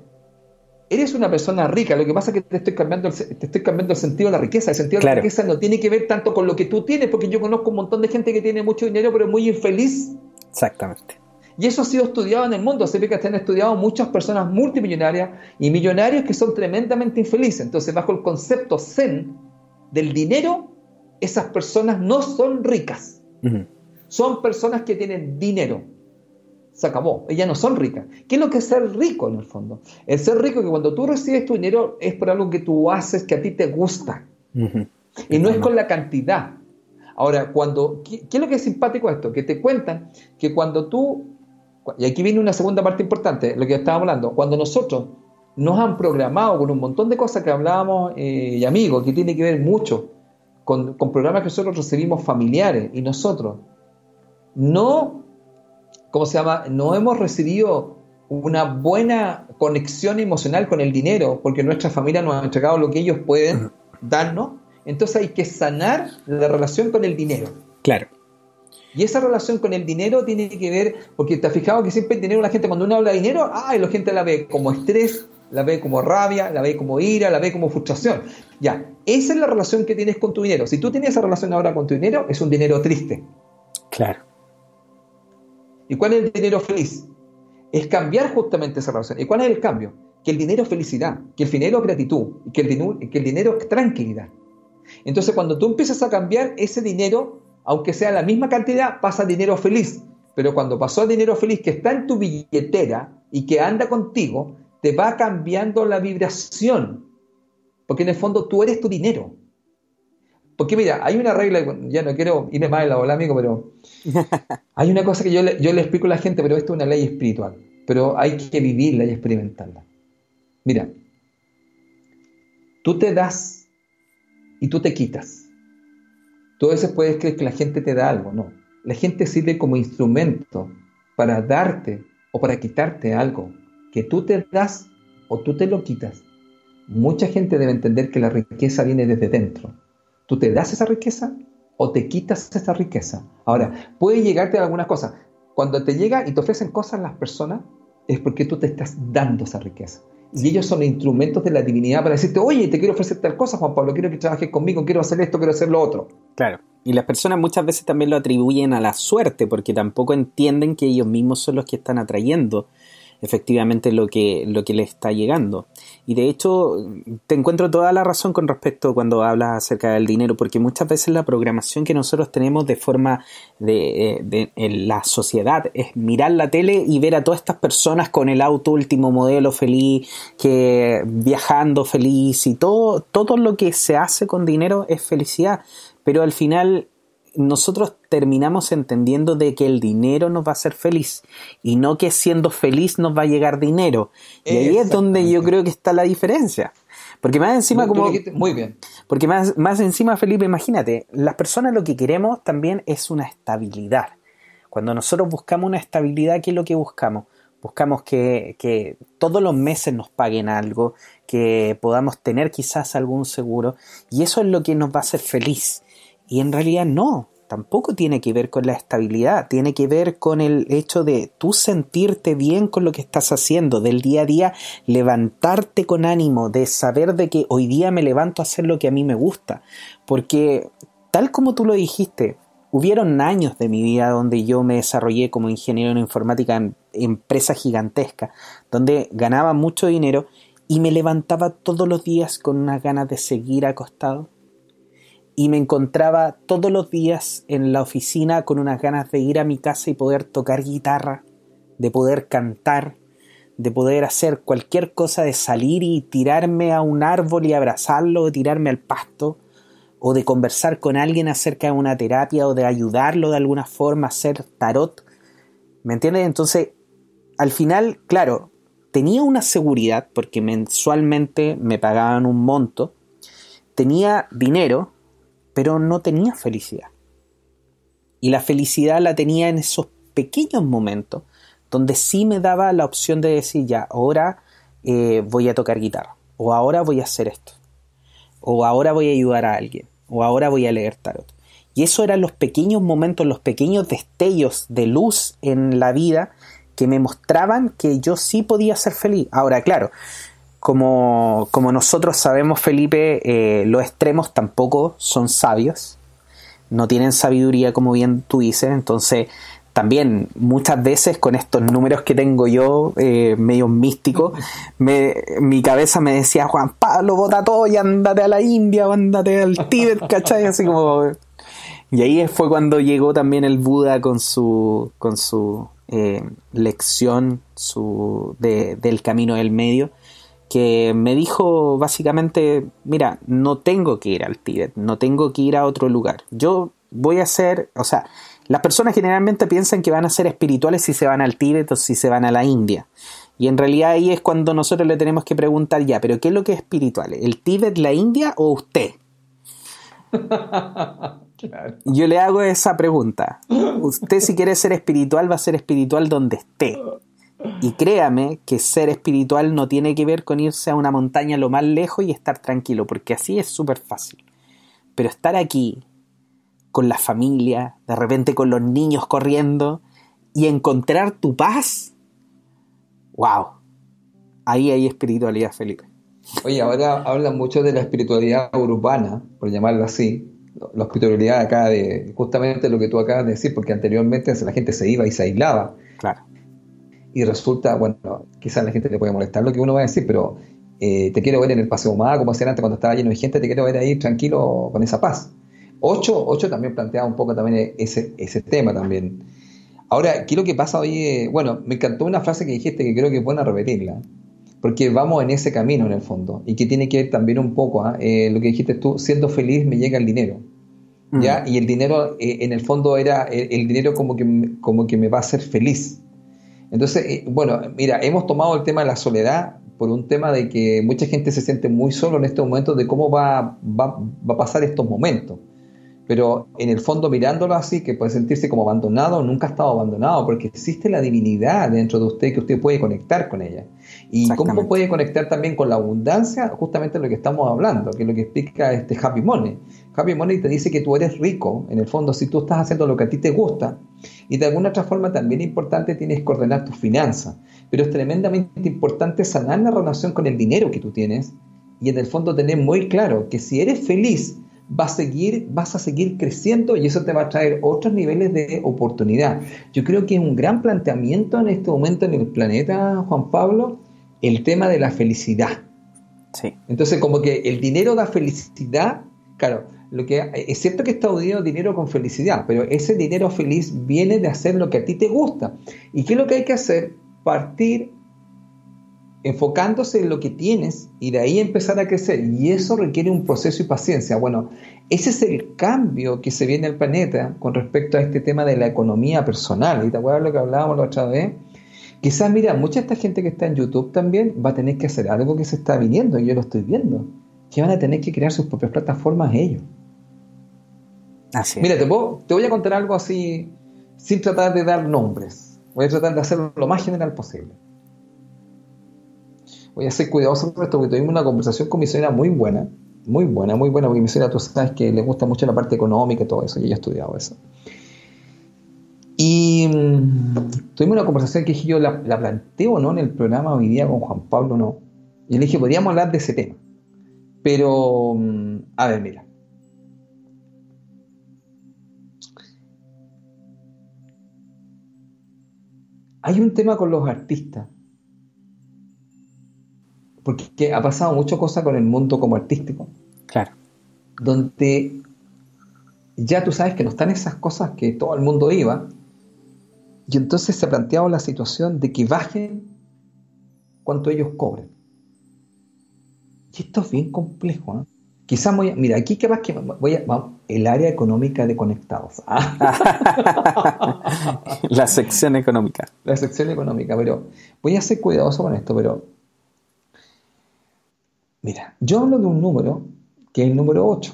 eres una persona rica, lo que pasa es que te estoy cambiando el, te estoy cambiando el sentido de la riqueza. El sentido de la riqueza no tiene que ver tanto con lo que tú tienes, porque yo conozco un montón de gente que tiene mucho dinero pero es muy infeliz. Exactamente. Y eso ha sido estudiado en el mundo. Se ve que han estudiado muchas personas multimillonarias y millonarios que son tremendamente infelices. Entonces, bajo el concepto Zen del dinero, esas personas no son ricas. Son personas que tienen dinero. Se acabó. Ellas no son ricas. ¿Qué es lo que es ser rico en el fondo? El ser rico es que cuando tú recibes tu dinero es por algo que tú haces que a ti te gusta. Y no es con la cantidad. Ahora, cuando, ¿qué, es lo que es simpático esto? Que te cuentan que cuando tú, y aquí viene una segunda parte importante, lo que estábamos hablando, cuando nosotros nos han programado con un montón de cosas que hablábamos eh, y amigos, que tiene que ver mucho con, programas que nosotros recibimos familiares y nosotros no, ¿cómo se llama? No hemos recibido una buena conexión emocional con el dinero porque nuestra familia nos ha entregado lo que ellos pueden darnos. Entonces hay que sanar la relación con el dinero. Claro. Y esa relación con el dinero tiene que ver, porque te has fijado que siempre el dinero, la gente cuando uno habla de dinero, ay, la gente la ve como estrés, la ve como rabia, la ve como ira, la ve como frustración. Ya, esa es la relación que tienes con tu dinero. Si tú tienes esa relación ahora con tu dinero, es un dinero triste. Claro. ¿Y cuál es el dinero feliz? Es cambiar justamente esa relación. ¿Y cuál es el cambio? Que el dinero es felicidad, que el dinero es gratitud, que el dinero, que el dinero es tranquilidad. Entonces, cuando tú empiezas a cambiar ese dinero, aunque sea la misma cantidad, pasa dinero feliz. Pero cuando pasó dinero feliz que está en tu billetera y que anda contigo, te va cambiando la vibración, porque en el fondo tú eres tu dinero. Porque mira, hay una regla, ya no quiero irme más en la bola, amigo, pero hay una cosa que yo le, yo le explico a la gente, pero esto es una ley espiritual, pero hay que vivirla y experimentarla. Mira, tú te das y tú te quitas. Tú a veces puedes creer que la gente te da algo, no. La gente sirve como instrumento para darte o para quitarte algo que tú te das o tú te lo quitas. Mucha gente debe entender que la riqueza viene desde dentro. Tú te das esa riqueza o te quitas esa riqueza. Ahora, puede llegarte a algunas cosas. Cuando te llega y te ofrecen cosas las personas, es porque tú te estás dando esa riqueza. Y ellos son instrumentos de la divinidad para decirte, oye, te quiero ofrecer tal cosa, Juan Pablo, quiero que trabajes conmigo, quiero hacer esto, quiero hacer lo otro. Claro. Y las personas muchas veces también lo atribuyen a la suerte, porque tampoco entienden que ellos mismos son los que están atrayendo efectivamente lo que, lo que le está llegando. Y de hecho, te encuentro toda la razón con respecto cuando hablas acerca del dinero, porque muchas veces la programación que nosotros tenemos de forma de, de en la sociedad es mirar la tele y ver a todas estas personas con el auto último modelo feliz, que viajando feliz y todo, todo lo que se hace con dinero es felicidad. Pero al final nosotros terminamos entendiendo de que el dinero nos va a hacer feliz y no que siendo feliz nos va a llegar dinero. Y ahí es donde yo creo que está la diferencia. Porque más encima como... Muy bien. Porque más, más encima, Felipe, imagínate, las personas lo que queremos también es una estabilidad. Cuando nosotros buscamos una estabilidad, ¿qué es lo que buscamos? Buscamos que, que todos los meses nos paguen algo, que podamos tener quizás algún seguro, y eso es lo que nos va a hacer feliz. Y en realidad no, tampoco tiene que ver con la estabilidad, tiene que ver con el hecho de tú sentirte bien con lo que estás haciendo, del día a día levantarte con ánimo, de saber de que hoy día me levanto a hacer lo que a mí me gusta. Porque tal como tú lo dijiste, hubieron años de mi vida donde yo me desarrollé como ingeniero en informática en empresas gigantescas, donde ganaba mucho dinero y me levantaba todos los días con unas ganas de seguir acostado y me encontraba todos los días en la oficina con unas ganas de ir a mi casa y poder tocar guitarra, de poder cantar, de poder hacer cualquier cosa, de salir y tirarme a un árbol y abrazarlo, o tirarme al pasto, o de conversar con alguien acerca de una terapia o de ayudarlo de alguna forma a hacer tarot. ¿Me entiendes? Entonces, al final, claro, tenía una seguridad porque mensualmente me pagaban un monto, tenía dinero, pero no tenía felicidad. Y la felicidad la tenía en esos pequeños momentos donde sí me daba la opción de decir, ya, ahora eh, voy a tocar guitarra, o ahora voy a hacer esto, o ahora voy a ayudar a alguien, o ahora voy a leer tarot. Y eso eran los pequeños momentos, los pequeños destellos de luz en la vida que me mostraban que yo sí podía ser feliz. Ahora, claro, como, nosotros sabemos, Felipe, eh, los extremos tampoco son sabios, no tienen sabiduría, como bien tú dices, entonces también muchas veces con estos números que tengo yo, eh, medio místicos, mi cabeza me decía, Juan Pablo, bota todo y andate a la India o andate al Tíbet, ¿cachai? Así como... Y ahí fue cuando llegó también el Buda con su, con su eh, lección su, del camino del medio, que me dijo básicamente, mira, no tengo que ir al Tíbet, no tengo que ir a otro lugar. Yo voy a ser, o sea, las personas generalmente piensan que van a ser espirituales si se van al Tíbet o si se van a la India. Y en realidad ahí es cuando nosotros le tenemos que preguntar ya, pero ¿qué es lo que es espiritual? ¿El Tíbet, la India o usted? Yo le hago esa pregunta. Usted si quiere ser espiritual va a ser espiritual donde esté. Y créame que ser espiritual no tiene que ver con irse a una montaña lo más lejos y estar tranquilo, porque así es súper fácil. Pero estar aquí, con la familia, de repente con los niños corriendo, y encontrar tu paz, wow, ahí hay espiritualidad, Felipe. Oye, ahora hablan mucho de la espiritualidad urbana, por llamarlo así, la espiritualidad acá de justamente lo que tú acabas de decir, porque anteriormente la gente se iba y se aislaba. Claro y resulta, bueno, quizás la gente le puede molestar lo que uno va a decir, pero eh, te quiero ver en el Paseo Humada, como hacían antes cuando estaba lleno de gente, te quiero ver ahí tranquilo con esa paz. Ocho, ocho también planteaba un poco también ese, ese tema también. Ahora, ¿qué es lo que pasa hoy? Bueno, me encantó una frase que dijiste que creo que es buena repetirla, porque vamos en ese camino en el fondo, y que tiene que ver también un poco, ¿ah? eh, lo que dijiste tú, siendo feliz me llega el dinero. ¿ya? Mm. Y el dinero, eh, en el fondo, era el, dinero como que, como que me va a hacer feliz. Entonces, eh, bueno, mira, hemos tomado el tema de la soledad por un tema de que mucha gente se siente muy solo en estos momentos de cómo va, va, va a pasar estos momentos pero en el fondo mirándolo así, que puede sentirse como abandonado, nunca ha estado abandonado, porque existe la divinidad dentro de usted que usted puede conectar con ella. ¿Y cómo puede conectar también con la abundancia? Justamente lo que estamos hablando, que es lo que explica este Happy Money. Happy Money te dice que tú eres rico, en el fondo, si tú estás haciendo lo que a ti te gusta, y de alguna otra forma también importante tienes que ordenar tus finanzas, pero es tremendamente importante sanar la relación con el dinero que tú tienes, y en el fondo tener muy claro que si eres feliz, vas a seguir, vas a seguir creciendo y eso te va a traer otros niveles de oportunidad. Yo creo que es un gran planteamiento en este momento en el planeta, Juan Pablo, el tema de la felicidad. Sí. Entonces, como que el dinero da felicidad, claro, lo que es cierto que está unido dinero con felicidad, pero ese dinero feliz viene de hacer lo que a ti te gusta. ¿Y qué es lo que hay que hacer? Partir enfocándose en lo que tienes y de ahí empezar a crecer. Y eso requiere un proceso y paciencia. Bueno, ese es el cambio que se viene al planeta con respecto a este tema de la economía personal. ¿Y te acuerdas lo que hablábamos la otra vez? Quizás, mira, mucha de esta gente que está en YouTube también va a tener que hacer algo que se está viniendo, y yo lo estoy viendo, que van a tener que crear sus propias plataformas ellos. Así Mira, te, te voy a contar algo así, sin tratar de dar nombres. Voy a tratar de hacerlo lo más general posible voy a ser cuidadoso con esto porque tuvimos una conversación con mi señora muy buena, muy buena, muy buena, porque mi señora tú sabes que le gusta mucho la parte económica y todo eso, y ella ha estudiado eso. Y mm, tuvimos una conversación que dije yo, ¿la, la planteo no en el programa hoy día con Juan Pablo? No. Y le dije, podríamos hablar de ese tema. Pero, mm, a ver, mira. Hay un tema con los artistas porque ha pasado muchas cosas con el mundo como artístico. Claro. Donde ya tú sabes que no están esas cosas que todo el mundo iba. Y entonces se ha planteado la situación de que bajen cuanto ellos cobren. Esto es bien complejo. ¿eh? Quizás voy a, mira, aquí que vas que voy a, el área económica de conectados. la sección económica. La sección económica, pero voy a ser cuidadoso con esto, pero Mira, yo hablo de un número que es el número 8.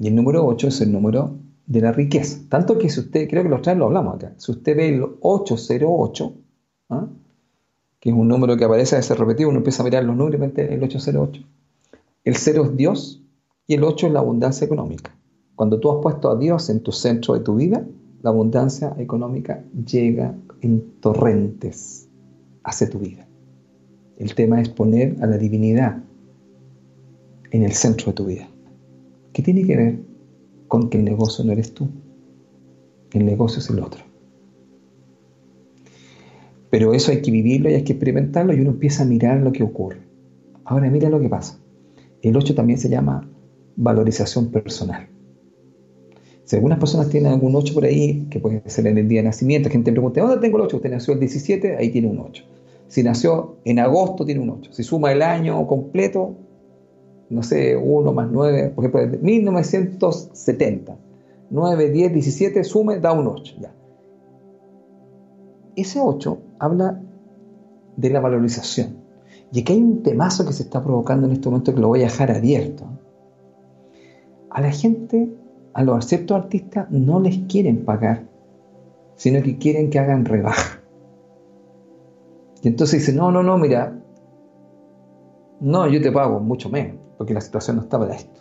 Y el número 8 es el número de la riqueza. Tanto que si usted, creo que los tres lo hablamos acá, si usted ve el 808, ¿ah? Que es un número que aparece a ser repetido, uno empieza a mirar los números y el 808. El 0 es Dios y el 8 es la abundancia económica. Cuando tú has puesto a Dios en tu centro de tu vida, la abundancia económica llega en torrentes hacia tu vida. El tema es poner a la divinidad en el centro de tu vida. ¿Qué tiene que ver con que el negocio no eres tú? El negocio es el otro. Pero eso hay que vivirlo y hay que experimentarlo y uno empieza a mirar lo que ocurre. Ahora mira lo que pasa. El 8 también se llama valorización personal. Si algunas personas tienen algún 8 por ahí, que puede ser en el día de nacimiento, gente pregunta, ¿dónde tengo el 8? Usted nació el 17, ahí tiene un 8. Si nació en agosto, tiene un 8. Si suma el año completo, no sé, 1 más 9, por ejemplo, 1970. 9, 10, 17, sume, da un 8. Ya. Ese 8 habla de la valorización. Y aquí hay un temazo que se está provocando en este momento que lo voy a dejar abierto. A la gente, a los ciertos artistas, no les quieren pagar, sino que quieren que hagan rebaja. Y entonces dice, no, no, no, mira, no, yo te pago mucho menos, porque la situación no está para esto.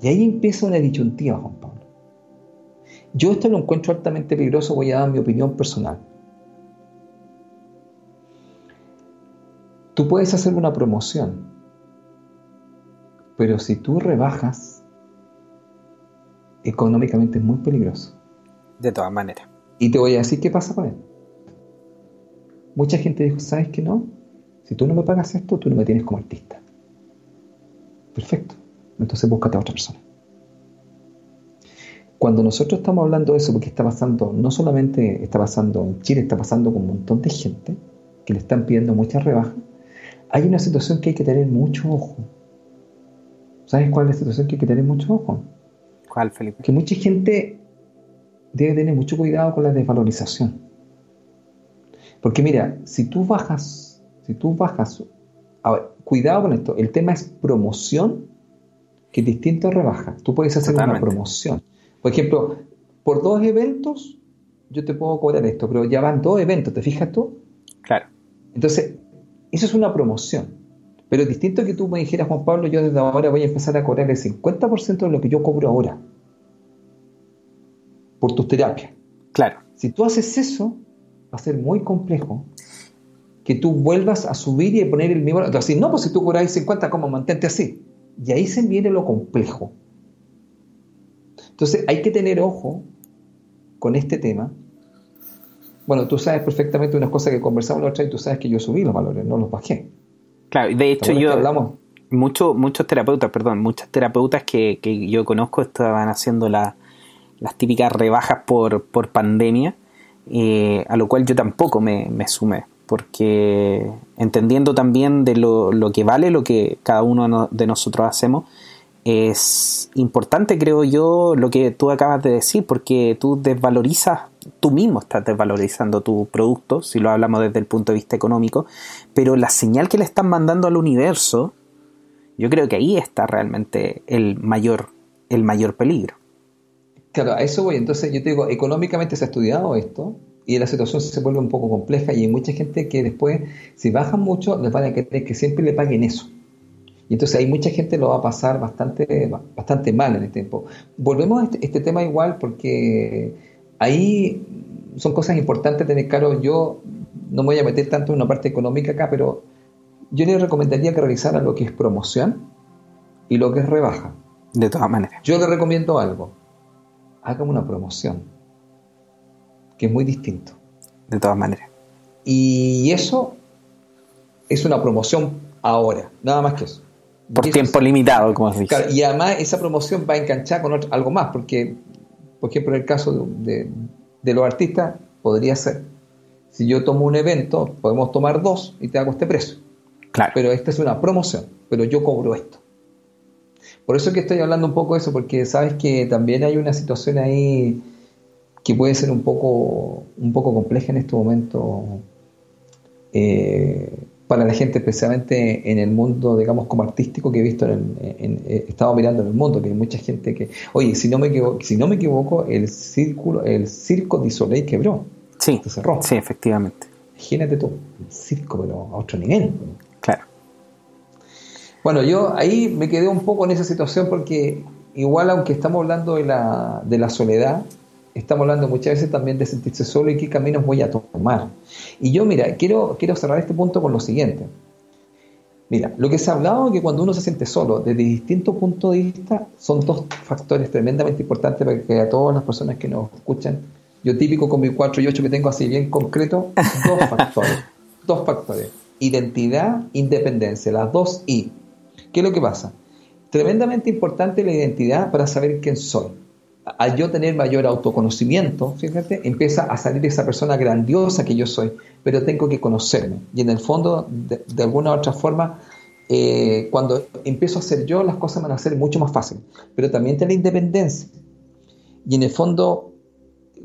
Y ahí empieza una disyuntiva, Juan Pablo. Yo esto lo encuentro altamente peligroso, voy a dar mi opinión personal. Tú puedes hacer una promoción, pero si tú rebajas, económicamente es muy peligroso. De todas maneras. Y te voy a decir qué pasa con él mucha gente dijo, ¿sabes qué no? Si tú no me pagas esto, tú no me tienes como artista. Perfecto. Entonces búscate a otra persona. Cuando nosotros estamos hablando de eso, porque está pasando, no solamente está pasando en Chile, está pasando con un montón de gente que le están pidiendo muchas rebajas, hay una situación que hay que tener mucho ojo. ¿sabes cuál es la situación que hay que tener mucho ojo? ¿Cuál, Felipe? Que mucha gente debe tener mucho cuidado con la desvalorización. Porque mira, si tú bajas, si tú bajas, a ver, cuidado con esto, el tema es promoción, que es distinto a rebaja. Tú puedes hacer una promoción. Por ejemplo, por dos eventos, yo te puedo cobrar esto, pero ya van dos eventos, ¿te fijas tú? Claro. Entonces, eso es una promoción. Pero es distinto que tú me dijeras, Juan Pablo, yo desde ahora voy a empezar a cobrar el 50% de lo que yo cobro ahora por tus terapias. Claro. Si tú haces eso, va a ser muy complejo que tú vuelvas a subir y a poner el mismo. Entonces, no, pues si tú cobras 50, ¿cómo mantente así? Y ahí se viene lo complejo. Entonces, hay que tener ojo con este tema. Bueno, tú sabes perfectamente unas cosas que conversamos la otra y tú sabes que yo subí los valores, no los bajé. Claro, de hecho yo... Muchos, muchos terapeutas, perdón, muchas terapeutas que, que yo conozco estaban haciendo las típicas rebajas por, por pandemia, eh, a lo cual yo tampoco me, me sumé, porque entendiendo también de lo, lo, que vale lo que cada uno de nosotros hacemos, es importante, creo yo, lo que tú acabas de decir, porque tú desvalorizas, tú mismo estás desvalorizando tu producto, si lo hablamos desde el punto de vista económico, pero la señal que le están mandando al universo, yo creo que ahí está realmente el mayor, el mayor peligro. Claro, a eso voy. Entonces yo te digo, económicamente se ha estudiado esto y la situación se vuelve un poco compleja y hay mucha gente que después, si bajan mucho, les van a querer que siempre le paguen eso. Y entonces hay mucha gente lo va a pasar bastante, bastante mal en este tiempo. Volvemos a este, este, tema igual porque ahí son cosas importantes tener claro. Yo no me voy a meter tanto en una parte económica acá, pero yo le recomendaría que realizaran lo que es promoción y lo que es rebaja. De todas maneras. Yo le recomiendo algo. Hágame una promoción, que es muy distinto. De todas maneras. Y eso es una promoción ahora, nada más que eso. Por tiempo limitado, como se dice. y además esa promoción va a enganchar con algo más, porque, por ejemplo, en el caso de, los artistas, podría ser, si yo tomo un evento, podemos tomar dos y te hago este precio. Claro. Pero esta es una promoción, pero yo cobro esto. Por eso que estoy hablando un poco de eso, porque sabes que también hay una situación ahí que puede ser un poco, un poco compleja en este momento. Eh, para la gente, especialmente en el mundo, digamos, como artístico que he visto, en, he estado mirando en el mundo, que hay mucha gente que, oye, si no me equivoco, si no me equivoco el círculo, el circo de Soleil quebró. Sí, se cerró. Sí, efectivamente. Imagínate tú, un circo, pero a otro nivel. Claro. Bueno, yo ahí me quedé un poco en esa situación porque igual aunque estamos hablando de la, de la soledad, estamos hablando muchas veces también de sentirse solo y qué caminos voy a tomar. Y yo, mira, quiero, quiero cerrar este punto con lo siguiente. Mira, lo que se ha hablado es que cuando uno se siente solo, desde distintos puntos de vista, son dos factores tremendamente importantes para que a todas las personas que nos escuchan, yo típico con mi 4 y 8 que tengo así bien concreto, dos factores. dos factores. Identidad, independencia, las dos I. ¿Qué es lo que pasa? Tremendamente importante la identidad para saber quién soy al yo tener mayor autoconocimiento, fíjate, empieza a salir esa persona grandiosa que yo soy, pero tengo que conocerme. Y en el fondo, de, alguna u otra forma, eh, cuando empiezo a ser yo, las cosas van a ser mucho más fáciles. Pero también tiene independencia. Y en el fondo,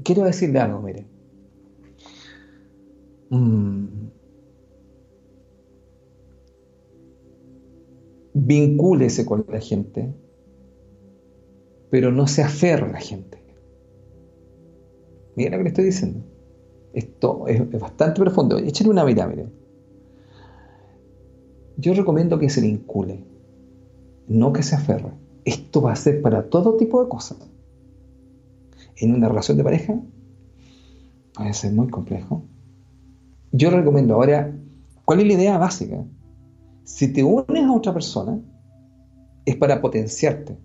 quiero decirle algo, mire. Mm. Vincúlese con la gente pero no se aferra a la gente. Miren lo que le estoy diciendo. Esto es, bastante profundo. Échenle una mirada, miren. Yo recomiendo que se vincule, no que se aferre. Esto va a ser para todo tipo de cosas. En una relación de pareja puede ser muy complejo. Yo recomiendo ahora, ¿cuál es la idea básica? Si te unes a otra persona, es para potenciarte,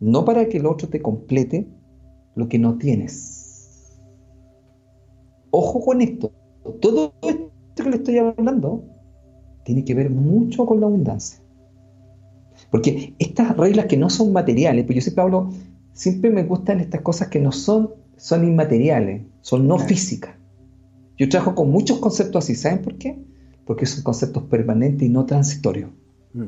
no para que el otro te complete lo que no tienes. Ojo con esto. Todo esto que le estoy hablando tiene que ver mucho con la abundancia. Porque estas reglas que no son materiales, pues yo siempre hablo, siempre me gustan estas cosas que no son, son inmateriales, son no físicas. Yo trabajo con muchos conceptos así, ¿saben por qué? Porque son conceptos permanentes y no transitorios. Mm.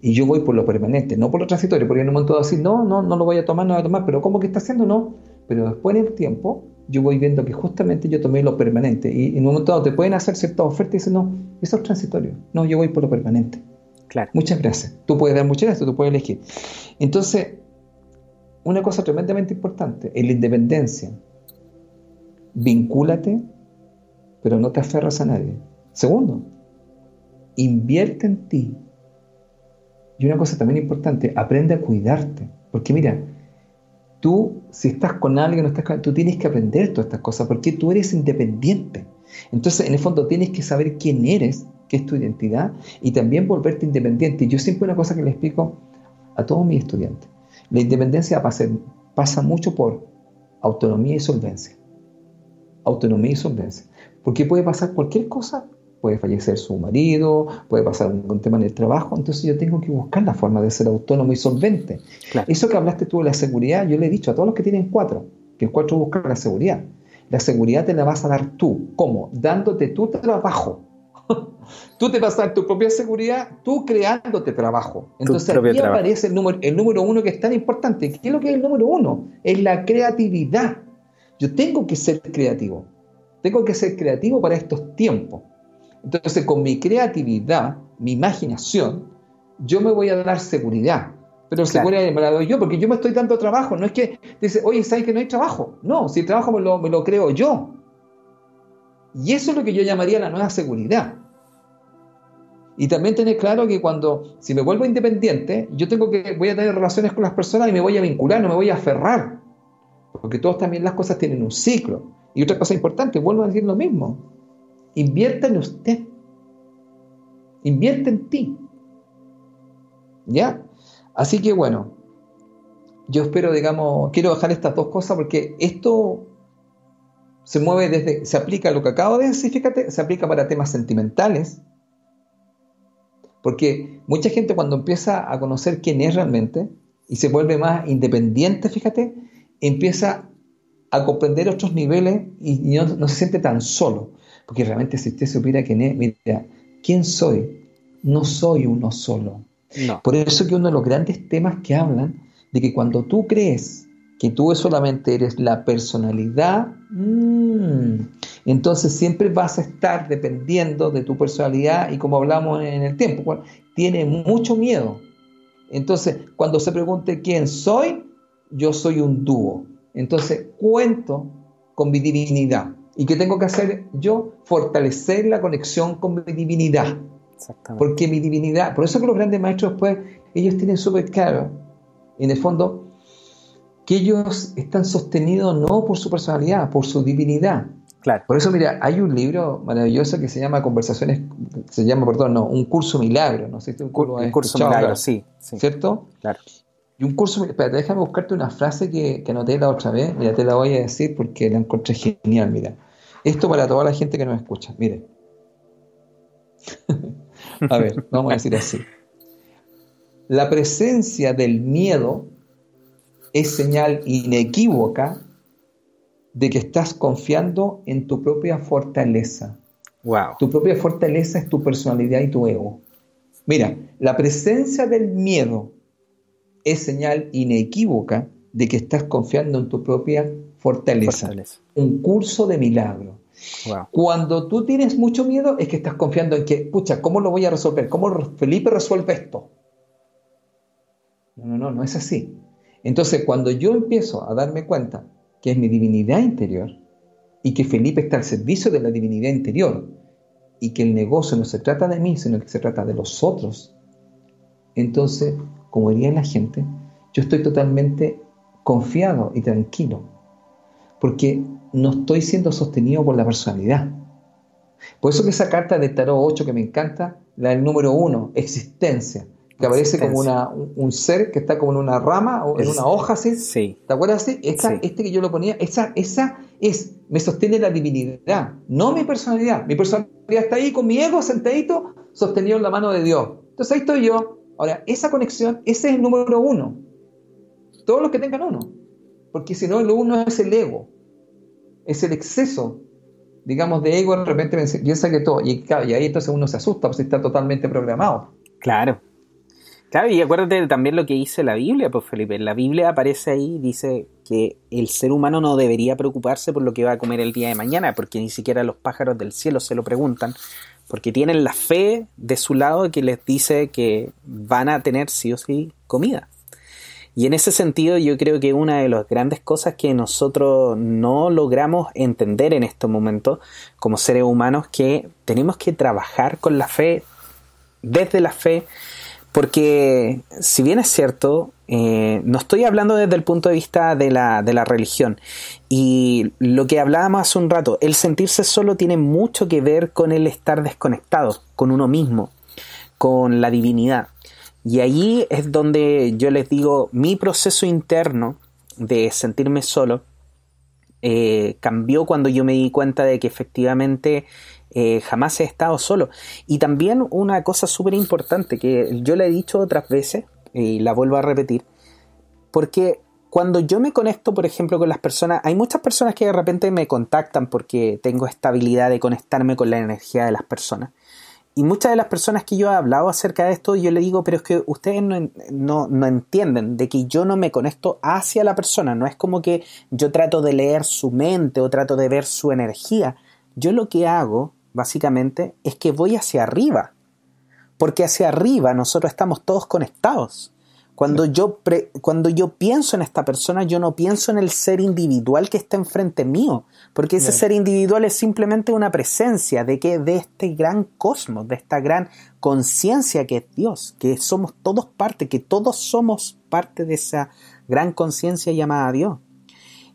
Y yo voy por lo permanente, no por lo transitorio, porque en un momento dado decir, no, no, no lo voy a tomar, no lo voy a tomar, pero ¿cómo que está haciendo? No. Pero después en el tiempo, yo voy viendo que justamente yo tomé lo permanente. Y en un momento dado te pueden hacer ciertas ofertas y dicen, no, eso es transitorio. No, yo voy por lo permanente. Claro. Muchas gracias. Tú puedes dar muchas gracias, tú puedes elegir. Entonces, una cosa tremendamente importante, en la independencia, vincúlate, pero no te aferras a nadie. Segundo, invierte en ti. Y una cosa también importante, aprende a cuidarte. Porque mira, tú, si estás con alguien, no estás con, tú tienes que aprender todas estas cosas, porque tú eres independiente. Entonces, en el fondo, tienes que saber quién eres, qué es tu identidad, y también volverte independiente. Yo siempre una cosa que le explico a todos mis estudiantes. La independencia pasa mucho por autonomía y solvencia. Autonomía y solvencia. Porque puede pasar cualquier cosa puede fallecer su marido, puede pasar un, tema en el trabajo, entonces yo tengo que buscar la forma de ser autónomo y solvente. Eso que hablaste tú de la seguridad, yo le he dicho a todos los que tienen cuatro, que el cuatro busca la seguridad. La seguridad te la vas a dar tú. ¿Cómo? Dándote tu trabajo. tú te vas a dar tu propia seguridad, tú creándote trabajo. Entonces aquí aparece el número, el número uno que es tan importante. ¿Qué es lo que es el número uno? Es la creatividad. Yo tengo que ser creativo. Tengo que ser creativo para estos tiempos. Entonces, con mi creatividad, mi imaginación, yo me voy a dar seguridad. Pero seguridad me la doy yo, porque yo me estoy dando trabajo. No es que dice, oye, ¿sabes que no hay trabajo? No, si el trabajo me lo, me lo creo yo. Y eso es lo que yo llamaría la nueva seguridad. Y también tener claro que cuando, si me vuelvo independiente, yo tengo que, voy a tener relaciones con las personas y me voy a vincular, no me voy a aferrar. Porque todos también las cosas tienen un ciclo. Y otra cosa importante, vuelvo a decir lo mismo. Invierta en usted. Invierte en ti. ¿Ya? Así que bueno, yo espero, digamos, quiero dejar estas dos cosas porque esto se mueve desde, se aplica a lo que acabo de decir, fíjate, se aplica para temas sentimentales. Porque mucha gente cuando empieza a conocer quién es realmente y se vuelve más independiente, fíjate, empieza a comprender otros niveles y no se siente tan solo. Porque realmente si usted supiera quién es, mira, ¿quién soy? No soy uno solo. Por eso que uno de los grandes temas que hablan de que cuando tú crees que tú solamente eres la personalidad, mm, entonces siempre vas a estar dependiendo de tu personalidad y como hablamos en el tiempo, tiene mucho miedo. Entonces, cuando se pregunte quién soy, yo soy un dúo. Entonces, cuento con mi divinidad. ¿Y qué tengo que hacer yo? Fortalecer la conexión con mi divinidad. Porque mi divinidad, por eso que los grandes maestros pues, ellos tienen súper claro, en el fondo, que ellos están sostenidos no por su personalidad, por su divinidad. Claro. Por eso, mira, hay un libro maravilloso que se llama Conversaciones, se llama, perdón, no, un curso milagro, no sé si un, curso milagro, sí, sí, ¿Cierto? Claro. Y un curso, espérate, déjame buscarte una frase que, que anoté la otra vez, mira, te la voy a decir porque la encontré genial, mira. Esto para toda la gente que nos escucha. Mire. a ver, vamos a decir así. La presencia del miedo es señal inequívoca de que estás confiando en tu propia fortaleza. Wow. Tu propia fortaleza es tu personalidad y tu ego. Mira, la presencia del miedo es señal inequívoca de que estás confiando en tu propia fortaleza. Un curso de milagro. Cuando tú tienes mucho miedo es que estás confiando en que, pucha, ¿cómo lo voy a resolver? ¿Cómo Felipe resuelve esto? No, no, no, no es así. Entonces, cuando yo empiezo a darme cuenta que es mi divinidad interior y que Felipe está al servicio de la divinidad interior y que el negocio no se trata de mí, sino que se trata de los otros, entonces, como diría la gente, yo estoy totalmente confiado y tranquilo, porque no estoy siendo sostenido por la personalidad. Por eso que esa carta de Tarot 8 que me encanta, la del número 1, existencia, que aparece como una, un, ser que está como en una rama o en una hoja así. Sí. ¿Te acuerdas así? Este que yo lo ponía, esa, esa es, me sostiene la divinidad, no mi personalidad. Mi personalidad está ahí con mi ego sentadito, sostenido en la mano de Dios. Entonces ahí estoy yo. Ahora, esa conexión, ese es el número uno todos los que tengan uno. Porque si no, lo uno es el ego, es el exceso, digamos, de ego, de repente piensa que todo, y, ahí entonces uno se asusta, porque está totalmente programado. Claro. Claro, y acuérdate también lo que dice la Biblia, pues Felipe. La Biblia aparece ahí, dice que el ser humano no debería preocuparse por lo que va a comer el día de mañana, porque ni siquiera los pájaros del cielo se lo preguntan, porque tienen la fe de su lado que les dice que van a tener sí o sí comida. Y en ese sentido yo creo que una de las grandes cosas que nosotros no logramos entender en estos momentos como seres humanos que tenemos que trabajar con la fe, desde la fe, porque si bien es cierto, eh, no estoy hablando desde el punto de vista de la, de la religión. Y lo que hablábamos hace un rato, el sentirse solo tiene mucho que ver con el estar desconectado, con uno mismo, con la divinidad. Y ahí es donde yo les digo, mi proceso interno de sentirme solo eh, cambió cuando yo me di cuenta de que efectivamente eh, jamás he estado solo. Y también una cosa súper importante que yo le he dicho otras veces y la vuelvo a repetir, porque cuando yo me conecto, por ejemplo, con las personas, hay muchas personas que de repente me contactan porque tengo esta habilidad de conectarme con la energía de las personas. Y muchas de las personas que yo he hablado acerca de esto, yo le digo, pero es que ustedes no, no, entienden de que yo no me conecto hacia la persona, no es como que yo trato de leer su mente o trato de ver su energía. Yo lo que hago, básicamente, es que voy hacia arriba, porque hacia arriba nosotros estamos todos conectados. Cuando, yo cuando yo pienso en esta persona, yo no pienso en el ser individual que está enfrente mío, porque ese ser individual es simplemente una presencia de que de este gran cosmos, de esta gran conciencia que es Dios, que somos todos parte, que todos somos parte de esa gran conciencia llamada Dios.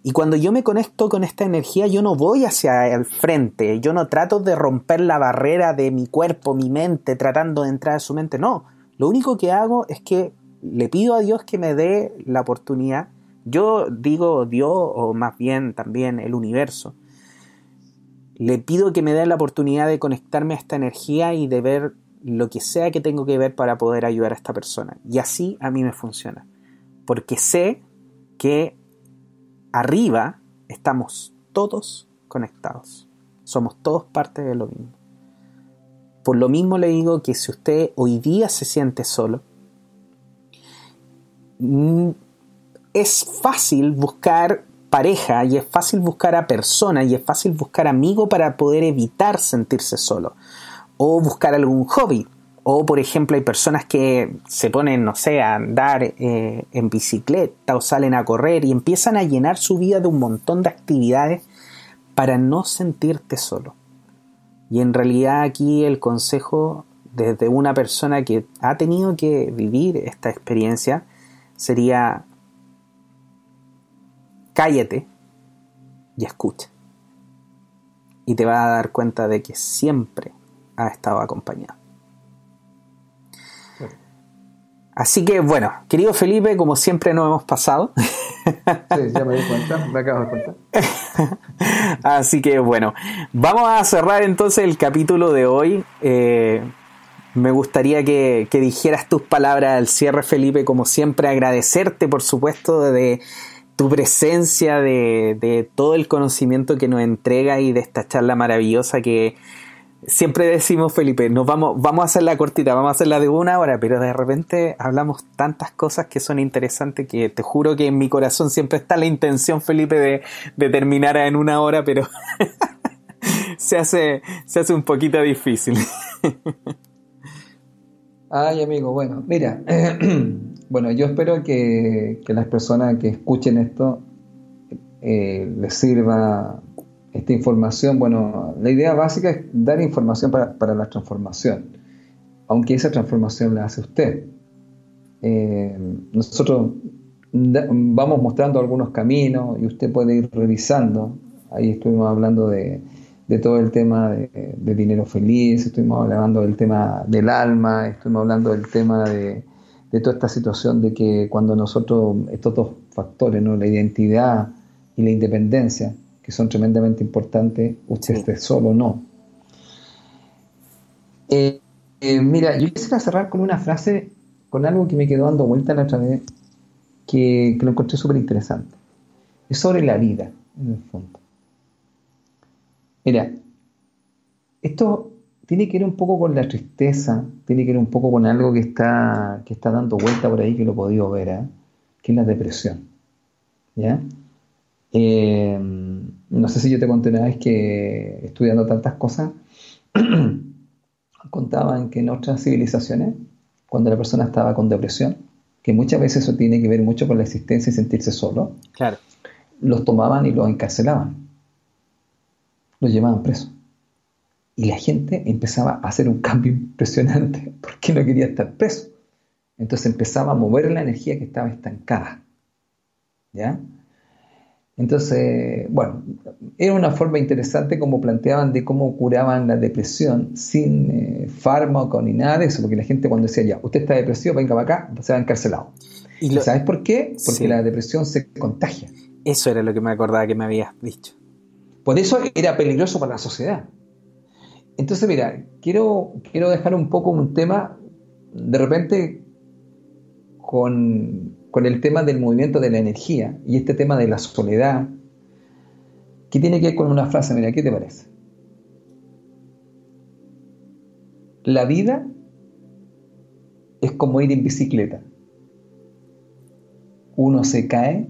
Y cuando yo me conecto con esta energía, yo no voy hacia el frente, yo no trato de romper la barrera de mi cuerpo, mi mente, tratando de entrar a su mente, no. Lo único que hago es que le pido a Dios que me dé la oportunidad. Yo digo Dios o más bien también el universo. Le pido que me dé la oportunidad de conectarme a esta energía y de ver lo que sea que tengo que ver para poder ayudar a esta persona. Y así a mí me funciona. Porque sé que arriba estamos todos conectados. Somos todos parte de lo mismo. Por lo mismo le digo que si usted hoy día se siente solo, es fácil buscar pareja y es fácil buscar a persona y es fácil buscar amigo para poder evitar sentirse solo o buscar algún hobby. O por ejemplo hay personas que se ponen no sé a andar eh, en bicicleta o salen a correr y empiezan a llenar su vida de un montón de actividades para no sentirte solo. Y en realidad aquí el consejo desde una persona que ha tenido que vivir esta experiencia sería cállate y escucha. Y te vas a dar cuenta de que siempre ha estado acompañado. Así que bueno, querido Felipe, como siempre nos hemos pasado. Sí, ya me di cuenta, me acabo de cuenta. Así que bueno, vamos a cerrar entonces el capítulo de hoy. Eh, me gustaría que, dijeras tus palabras al cierre, Felipe, como siempre, agradecerte, por supuesto, de tu presencia, de, todo el conocimiento que nos entrega y de esta charla maravillosa que siempre decimos, Felipe, nos vamos, vamos a hacerla cortita, vamos a hacerla de una hora, pero de repente hablamos tantas cosas que son interesantes que te juro que en mi corazón siempre está la intención, Felipe, de, de terminar en una hora, pero se, hace, se hace un poquito difícil. Ay, amigo, bueno, mira, bueno, yo espero que, las personas que escuchen esto eh, les sirva esta información. Bueno, la idea básica es dar información para, la transformación, aunque esa transformación la hace usted. Eh, nosotros vamos mostrando algunos caminos y usted puede ir revisando. Ahí estuvimos hablando de, de todo el tema de, dinero feliz, estuvimos hablando del tema del alma, estuvimos hablando del tema de, toda esta situación de que cuando nosotros, estos dos factores, ¿no? la identidad y la independencia, que son tremendamente importantes, usted esté solo o no. Eh, eh, mira, yo quisiera cerrar con una frase, con algo que me quedó dando vuelta la otra vez, que, que lo encontré súper interesante. Es sobre la vida, en el fondo. Mira, esto tiene que ver un poco con la tristeza, tiene que ver un poco con algo que está, que está dando vuelta por ahí, que lo he podido ver, ¿eh? que es la depresión. ¿Ya? Eh, no sé si yo te conté una vez que estudiando tantas cosas, contaban que en otras civilizaciones, cuando la persona estaba con depresión, que muchas veces eso tiene que ver mucho con la existencia y sentirse solo, claro. los tomaban y los encarcelaban, los llevaban presos. Y la gente empezaba a hacer un cambio impresionante porque no quería estar preso. Entonces empezaba a mover la energía que estaba estancada. ¿Ya? Entonces, bueno, era una forma interesante como planteaban de cómo curaban la depresión sin eh, fármaco ni nada de eso, porque la gente cuando decía, ya, usted está depresivo, venga para acá, se va encarcelado. ¿Y ¿Sabes por qué? Porque la depresión se contagia. Eso era lo que me acordaba que me habías dicho. Por eso era peligroso para la sociedad. Entonces, mira, quiero, quiero dejar un poco un tema, de repente, con, con el tema del movimiento de la energía y este tema de la soledad, que tiene que ver con una frase, mira, ¿qué te parece? La vida es como ir en bicicleta. Uno se cae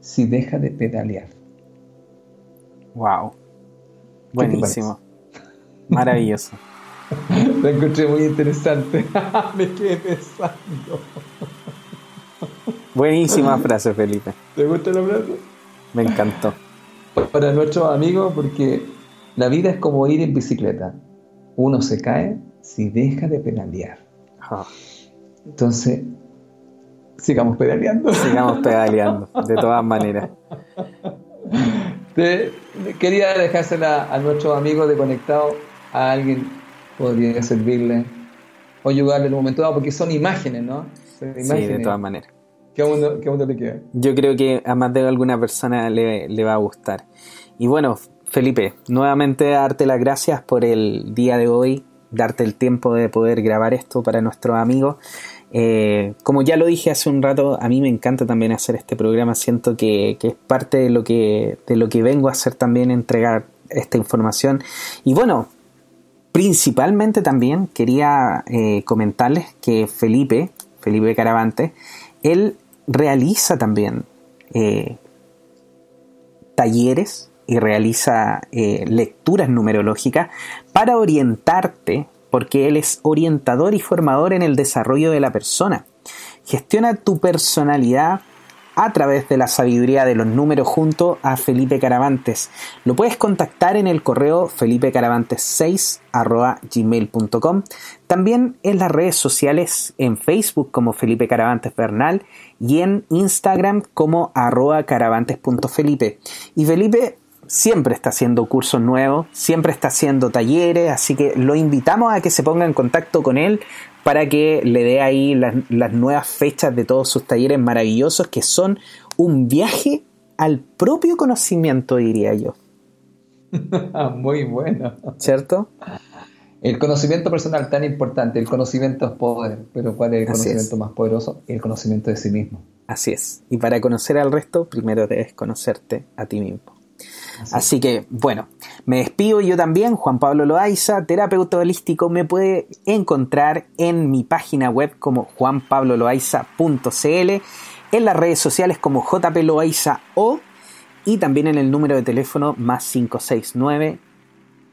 si deja de pedalear. Wow. Buenísimo. Maravilloso. Lo encontré muy interesante. Me quedé pensando. Buenísima frase, Felipe. ¿Te gusta la frase? Me encantó. Para nuestros amigos, porque la vida es como ir en bicicleta. Uno se cae si deja de pedalear. Entonces, sigamos pedaleando. Sigamos pedaleando, de todas maneras. Quería dejársela a nuestros amigos de Conectado, a alguien podría servirle o ayudarle en un momento dado, porque son imágenes, ¿no? Sí, de todas maneras. ¿Qué mundo, qué te queda? Yo creo que a más de alguna persona le, le va a gustar. Y bueno, Felipe, nuevamente darte las gracias por el día de hoy, darte el tiempo de poder grabar esto para nuestros amigos. Eh, como ya lo dije hace un rato, a mí me encanta también hacer este programa. Siento que, es parte de lo que, de lo que vengo a hacer también, entregar esta información. Y bueno, principalmente también quería eh, comentarles que Felipe, Felipe Caravante, él realiza también eh, talleres y realiza lecturas numerológicas para orientarte, porque él es orientador y formador en el desarrollo de la persona. Gestiona tu personalidad a través de la sabiduría de los números junto a Felipe Caravantes. Lo puedes contactar en el correo felipecaravantes6 gmail.com. También en las redes sociales en Facebook como Felipe Caravantes Bernal y en Instagram como arroba caravantes.felipe. Y Felipe siempre está haciendo cursos nuevos, siempre está haciendo talleres, así que lo invitamos a que se ponga en contacto con él para que le dé ahí las, nuevas fechas de todos sus talleres maravillosos que son un viaje al propio conocimiento, diría yo. Muy bueno. ¿Cierto? El conocimiento personal tan importante, el conocimiento es poder, pero ¿cuál es el conocimiento más poderoso? El conocimiento de sí mismo. Así es. Y para conocer al resto, primero debes conocerte a ti mismo. Así que, bueno, me despido yo también, Juan Pablo Loaiza, terapeuta holístico, me puede encontrar en mi página web como juanpabloloaiza.cl, en las redes sociales como jploaiza o y también en el número de teléfono más 569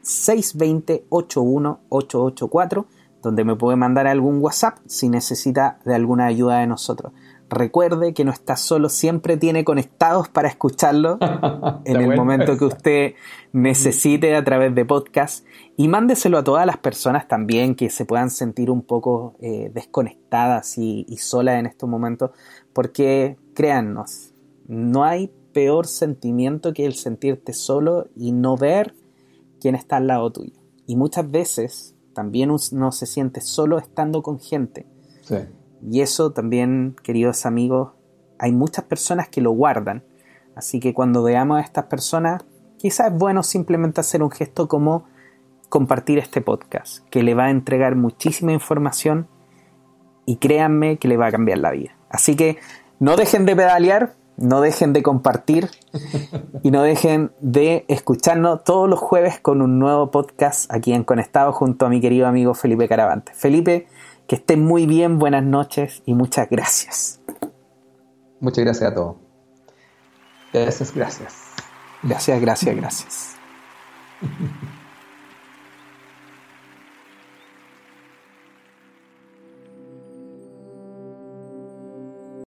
620 81884 donde me puede mandar algún WhatsApp si necesita de alguna ayuda de nosotros. Recuerde que no está solo, siempre tiene conectados para escucharlo en el momento que usted necesite a través de podcast y mándeselo a todas las personas también que se puedan sentir un poco eh, desconectadas y, y solas en estos momentos, porque créannos, no hay peor sentimiento que el sentirte solo y no ver quién está al lado tuyo. Y muchas veces también uno se siente solo estando con gente. Sí. Y eso también, queridos amigos, hay muchas personas que lo guardan. Así que cuando veamos a estas personas, quizás es bueno simplemente hacer un gesto como compartir este podcast, que le va a entregar muchísima información y créanme que le va a cambiar la vida. Así que no dejen de pedalear, no dejen de compartir y no dejen de escucharnos todos los jueves con un nuevo podcast aquí en Conectado junto a mi querido amigo Felipe Caravante. Felipe, que estén muy bien, buenas noches y muchas gracias. Muchas gracias a todos. Gracias, gracias. Gracias, gracias, gracias.